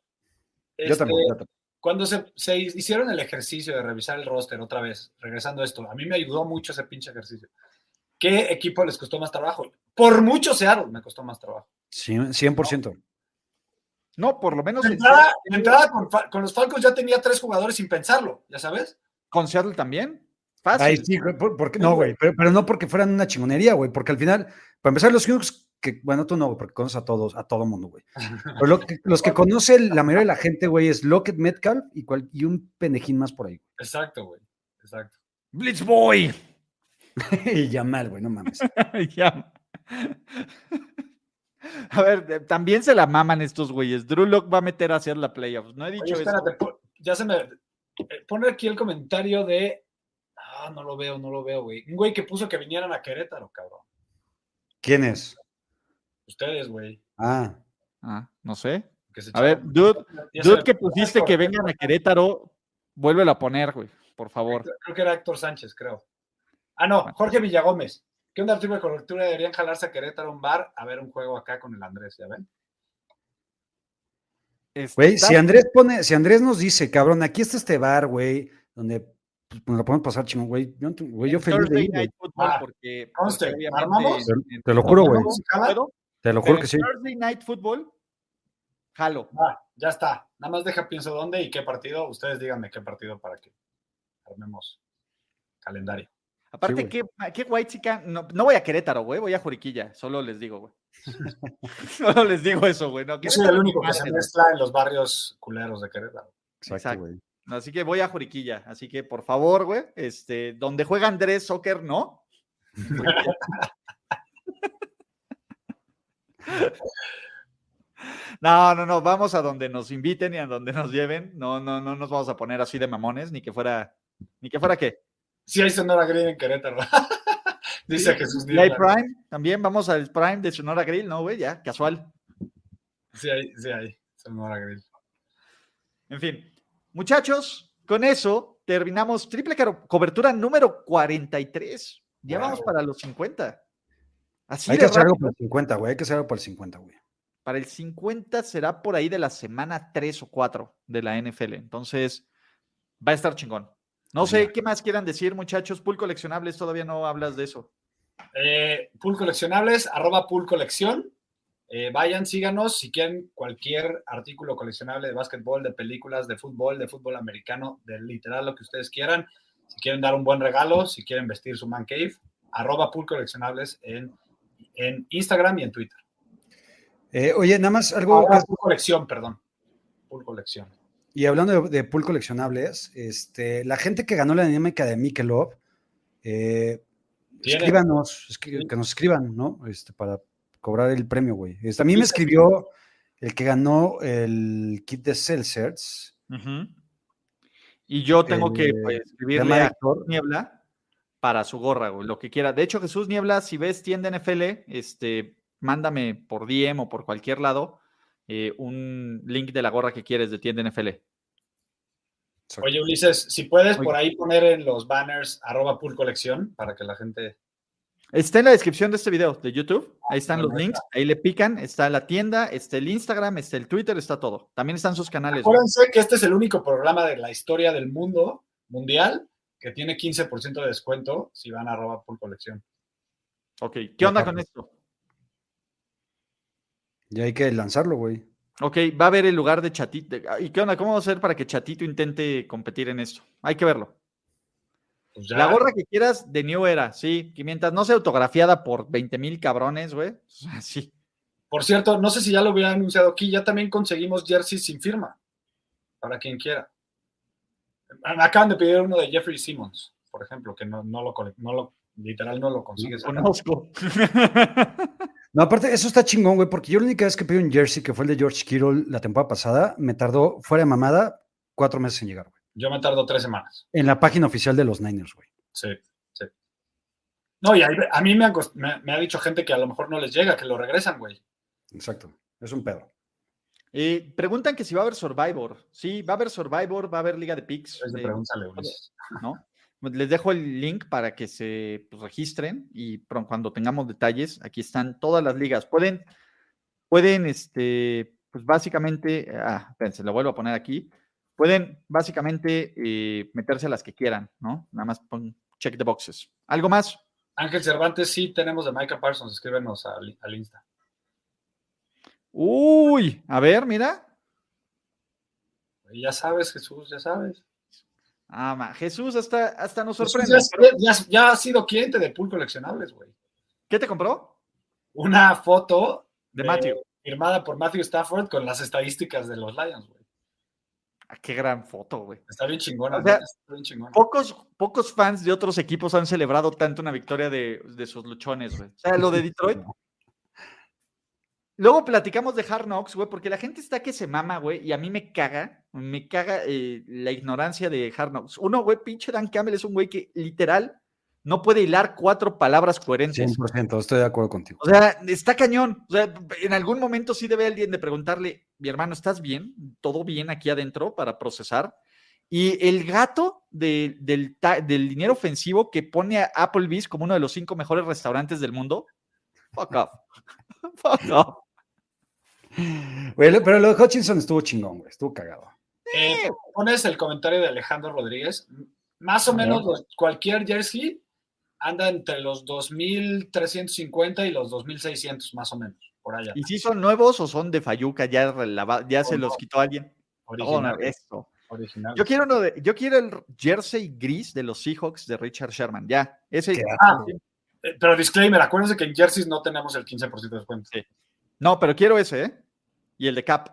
Yo este, también, yo también. cuando se, se hicieron el ejercicio de revisar el roster otra vez, regresando a esto, a mí me ayudó mucho ese pinche ejercicio. ¿Qué equipo les costó más trabajo? Por mucho Seattle me costó más trabajo. Sí, 100%. No, por lo menos De en entrada, Seattle- de entrada con, los Falcons ya tenía tres jugadores sin pensarlo, ¿ya sabes? con Seattle también. Fácil. Ay, sí, güey, por- porque, no, güey, pero, pero no porque fueran una chingonería, güey, porque al final, para empezar, los únicos que, bueno, tú no, güey, porque conoces a todos, a todo mundo, güey. Pero lo que- los que conoce la mayoría de la gente, güey, es Lockett Metcalf y, cual- y un pendejín más por ahí. Exacto, güey. Exacto. Blitz Boy. y Yamal, güey, no mames. ya. A ver, eh, también se la maman estos güeyes. Drew Lock va a meter a hacer la playoffs. No he dicho Oye, eso. espérate, po- ya se me. eh, Pone aquí el comentario de. Ah, no lo veo, no lo veo, güey. Un güey que puso que vinieran a Querétaro, cabrón. ¿Quién es? Ustedes, güey. Ah, Ah, no sé. que se A ver, dude, dude que pusiste que vengan a Querétaro, vuélvelo a poner, güey, por favor. Creo que era Héctor Sánchez, creo. Ah, no, Jorge Villagómez. ¿Qué onda, triple cobertura? Deberían jalarse a Querétaro a un bar a ver un juego acá con el Andrés, ¿ya ven? Güey, si Andrés pone, si Andrés nos dice, cabrón, aquí está este bar, güey, donde pues, nos lo podemos pasar chingón, güey. Yo, güey, yo feliz de Thursday ir, güey. Night Football, Ah, porque, conste, porque ¿armamos? Te- te lo juro, güey. Te lo juro que sí. Thursday Night Football, jalo. Ah, ya está. Nada más deja pienso dónde y qué partido. Ustedes díganme qué partido para que armemos calendario. Aparte, qué, qué guay chica. No, no voy a Querétaro, güey, voy a Juriquilla. Solo les digo, güey. Solo les digo eso, güey. No, Yo soy el único ni que se mezcla en los barrios culeros de Querétaro. Exacto, exacto. güey. güey. Así que voy a Juriquilla. Así que, por favor, güey, este, donde juega Andrés Soccer, ¿no? No, no, no, vamos a donde nos inviten y a donde nos lleven. No, no, no nos vamos a poner así de mamones, ni que fuera, ni que fuera qué. Sí hay Sonora Green en Querétaro. Dice Sí, Jesús Y hay. Prime, también vamos al Prime de Sonora Grill, ¿no, güey? Ya, casual. Sí hay, sí hay Sonora Green. En fin, muchachos, con eso terminamos triple caro- cobertura número 43. Ya vamos para los 50. Así Hay que hacer algo por el 50, güey. Hay que hacer algo por el 50, güey. Para el 50 será por ahí de la semana 3 o 4 de la NFL. Entonces, va a estar chingón. No sé qué más quieran decir, muchachos. Pool coleccionables, todavía no hablas de eso. Eh, pool coleccionables, arroba pool colección. Eh, vayan, síganos si quieren cualquier artículo coleccionable de básquetbol, de películas, de fútbol, de fútbol americano, de literal lo que ustedes quieran. Si quieren dar un buen regalo, si quieren vestir su man cave, arroba pool coleccionables en, en Instagram y en Twitter. Eh, oye, nada más algo. Arroba pool colección, perdón. Pool colección. Y hablando de, de pool coleccionables, este, la gente que ganó la dinámica de Mikelov, eh, escríbanos, escri- que nos escriban, ¿no? Este, para cobrar el premio, güey. Este, a mí me escribió el que ganó el kit de Celsius. Y yo tengo que pues, escribirle a. Jesús Niebla para su gorra, güey, lo que quiera. De hecho, Jesús Niebla, si ves tienda NFL, este, mándame por DM o por cualquier lado eh, un link de la gorra que quieres de tienda NFL. Oye, Ulises, si puedes Oye. por ahí poner en los banners arroba pool colección para que la gente... Está en la descripción de este video de YouTube. Ahí están los links. Ahí le pican. Está la tienda, está el Instagram, está el Twitter, está todo. También están sus canales. güey. Acuérdense que este es el único programa de la historia del mundo mundial que tiene 15% de descuento si van a arroba pool colección. Ok, ¿qué onda con esto? Y hay que lanzarlo, güey. Ok, va a haber el lugar de Chatito. ¿Y qué onda? ¿Cómo va a ser para que Chatito intente competir en esto? Hay que verlo. Pues ya, La gorra que quieras de New Era, sí. Que mientras no sea autografiada por 20 mil cabrones, güey. Sí. Por cierto, no sé si ya lo hubiera anunciado aquí, ya también conseguimos jerseys sin firma, para quien quiera. Me acaban de pedir uno de Jeffrey Simmons, por ejemplo, que no, no, lo, no lo, literal no lo consigues. Conozco. No, aparte, eso está chingón, güey, porque yo la única vez que pedí un jersey, que fue el de George Kittle la temporada pasada, me tardó, fuera de mamada, cuatro meses en llegar, güey. Yo me tardo tres semanas. En la página oficial de los Niners, güey. Sí, sí. No, y ahí- a mí me, han cos- me- me ha dicho gente que a lo mejor no les llega, que lo regresan, güey. Exacto. Es un pedo. Eh, preguntan que si va a haber Survivor. Sí, va a haber Survivor, va a haber Liga de Picks. Entonces, eh, pregúntale, Ulises. ¿no? Pues Les dejo el link para que se pues, registren y cuando tengamos detalles, aquí están todas las ligas. Pueden, pueden, este, pues básicamente, ah, espérense, lo vuelvo a poner aquí. Pueden básicamente eh, meterse a las que quieran, ¿no? Nada más pon check the boxes. ¿Algo más? Ángel Cervantes, sí tenemos de Micah Parsons, escríbenos al, al Insta. Uy, a ver, mira. Ya sabes, Jesús, ya sabes. Ah, Jesús hasta, hasta nos Jesús sorprende. ya, ya- ya ha sido cliente de Pool Coleccionables, güey. ¿Qué te compró? Una foto De Eh, Matthew. firmada por Matthew Stafford con las estadísticas de los Lions, güey. Ah, qué gran foto, güey. Está bien chingona, O sea, neta, está bien chingona. Pocos, pocos fans de otros equipos han celebrado tanto una victoria de, de sus luchones, güey. O sea, lo de Detroit. Luego platicamos de Hard Knocks, güey, porque la gente está que se mama, güey, y a mí me caga, me caga eh, la ignorancia de Hard Knocks. Uno, güey, pinche Dan Campbell es un güey que literal no puede hilar cuatro palabras coherentes. 100%, estoy de acuerdo contigo. O sea, está cañón. O sea, en algún momento sí debe alguien de preguntarle, mi hermano, ¿estás bien? ¿Todo bien aquí adentro para procesar? Y el gato de- del, del dinero ofensivo que pone a Applebee's como uno de los cinco mejores restaurantes del mundo. Fuck off. Fuck off. Pero lo de Hutchinson estuvo chingón, güey. Estuvo cagado. Eh, pones el comentario de Alejandro Rodríguez. Más o menos los- cualquier jersey anda entre los 2.350 y los 2.600, más o menos, por allá. ¿Y si son nuevos o son de Fayuca? ¿Ya, relava- ya se No, los quitó alguien? Oh, no, Original. Yo quiero, uno de- yo quiero el jersey gris de los Seahawks de Richard Sherman. Ya, ese. Ah, pero disclaimer, acuérdense que en jerseys no tenemos el 15% de descuento. Sí. No, pero quiero ese, ¿eh? Y el de Cap.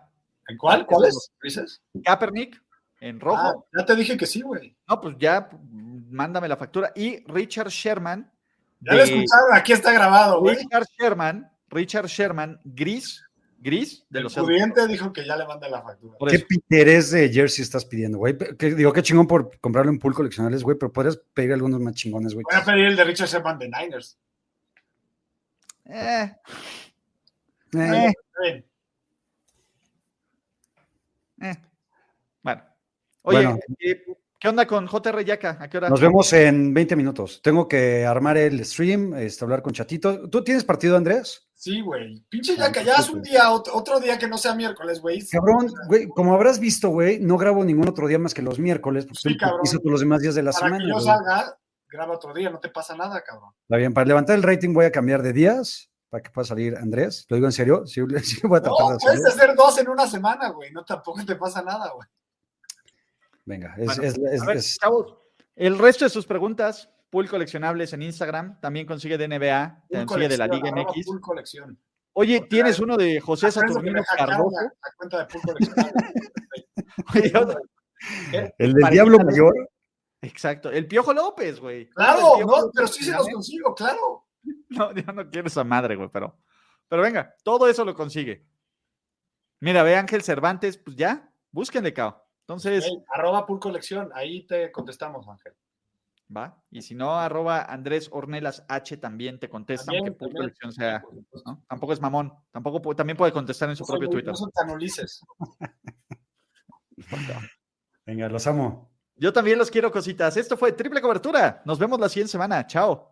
¿En cuál? ¿Cuál es? ¿Dices? Kaepernick en rojo. Ah, ya te dije que sí, güey. No, pues ya, mándame la factura. Y Richard Sherman. Ya lo de- escucharon, aquí está grabado, güey. Richard Sherman, Richard Sherman, gris, gris de El los pudiente dijo que ya le manda la factura. Por ¿Qué piterés de jersey estás pidiendo, güey? Que- digo, qué chingón por comprarlo en pool coleccionables, güey, pero podrías pedir algunos más chingones, güey. Voy a pedir el de Richard Sherman de Niners. Eh, Eh, eh, eh. Bueno. Oye, Bueno. eh, ¿qué onda con JR Yaka? ¿A qué hora? Nos vemos en 20 minutos. Tengo que armar el stream, este, hablar con Chatito. ¿Tú tienes partido, Andrés? Sí, güey. Pinche Ah, ya ya haz un día, otro, día que no sea miércoles, güey. Cabrón, güey, como habrás visto, güey, no grabo ningún otro día más que los miércoles, porque Sí, cabrón. hizo todos los demás días de la Para semana. que yo salga, graba otro día, no te pasa nada, cabrón. Está bien, para levantar el rating voy a cambiar de días para que pueda salir Andrés. Lo digo en serio, sí, sí voy a No, tratar de puedes hacer dos en una semana, güey. No tampoco te pasa nada, güey. Venga, es, Bueno, es- es- A ver, es- chavos, el resto de sus preguntas, Pool Coleccionables en Instagram, también consigue de NBA, consigue de la Liga MX. Colección. Oye, Porque tienes hay- uno de José Saturnino Cardoso. La, la cuenta de colección. Oye, otro- el del Diablo. Mayor. Exacto, el Piojo López, güey. claro, no, pero sí se los ¿eh? consigo, claro. No, yo no quiero esa madre, güey, pero, pero venga, todo eso lo consigue. Mira, ve Ángel Cervantes, pues ya, búsquenle, cao. Entonces, arroba Full colección, ahí te contestamos, Ángel. va. Y si no, arroba Andrés Ornelas H también te contesta, También, aunque Pool. Colección sea. ¿no? Tampoco es mamón. Tampoco también puede contestar en su No propio Twitter. No son tan Ulises. Venga, los amo. Yo también los quiero, cositas. Esto fue Triple Cobertura. Nos vemos la siguiente semana. Chao.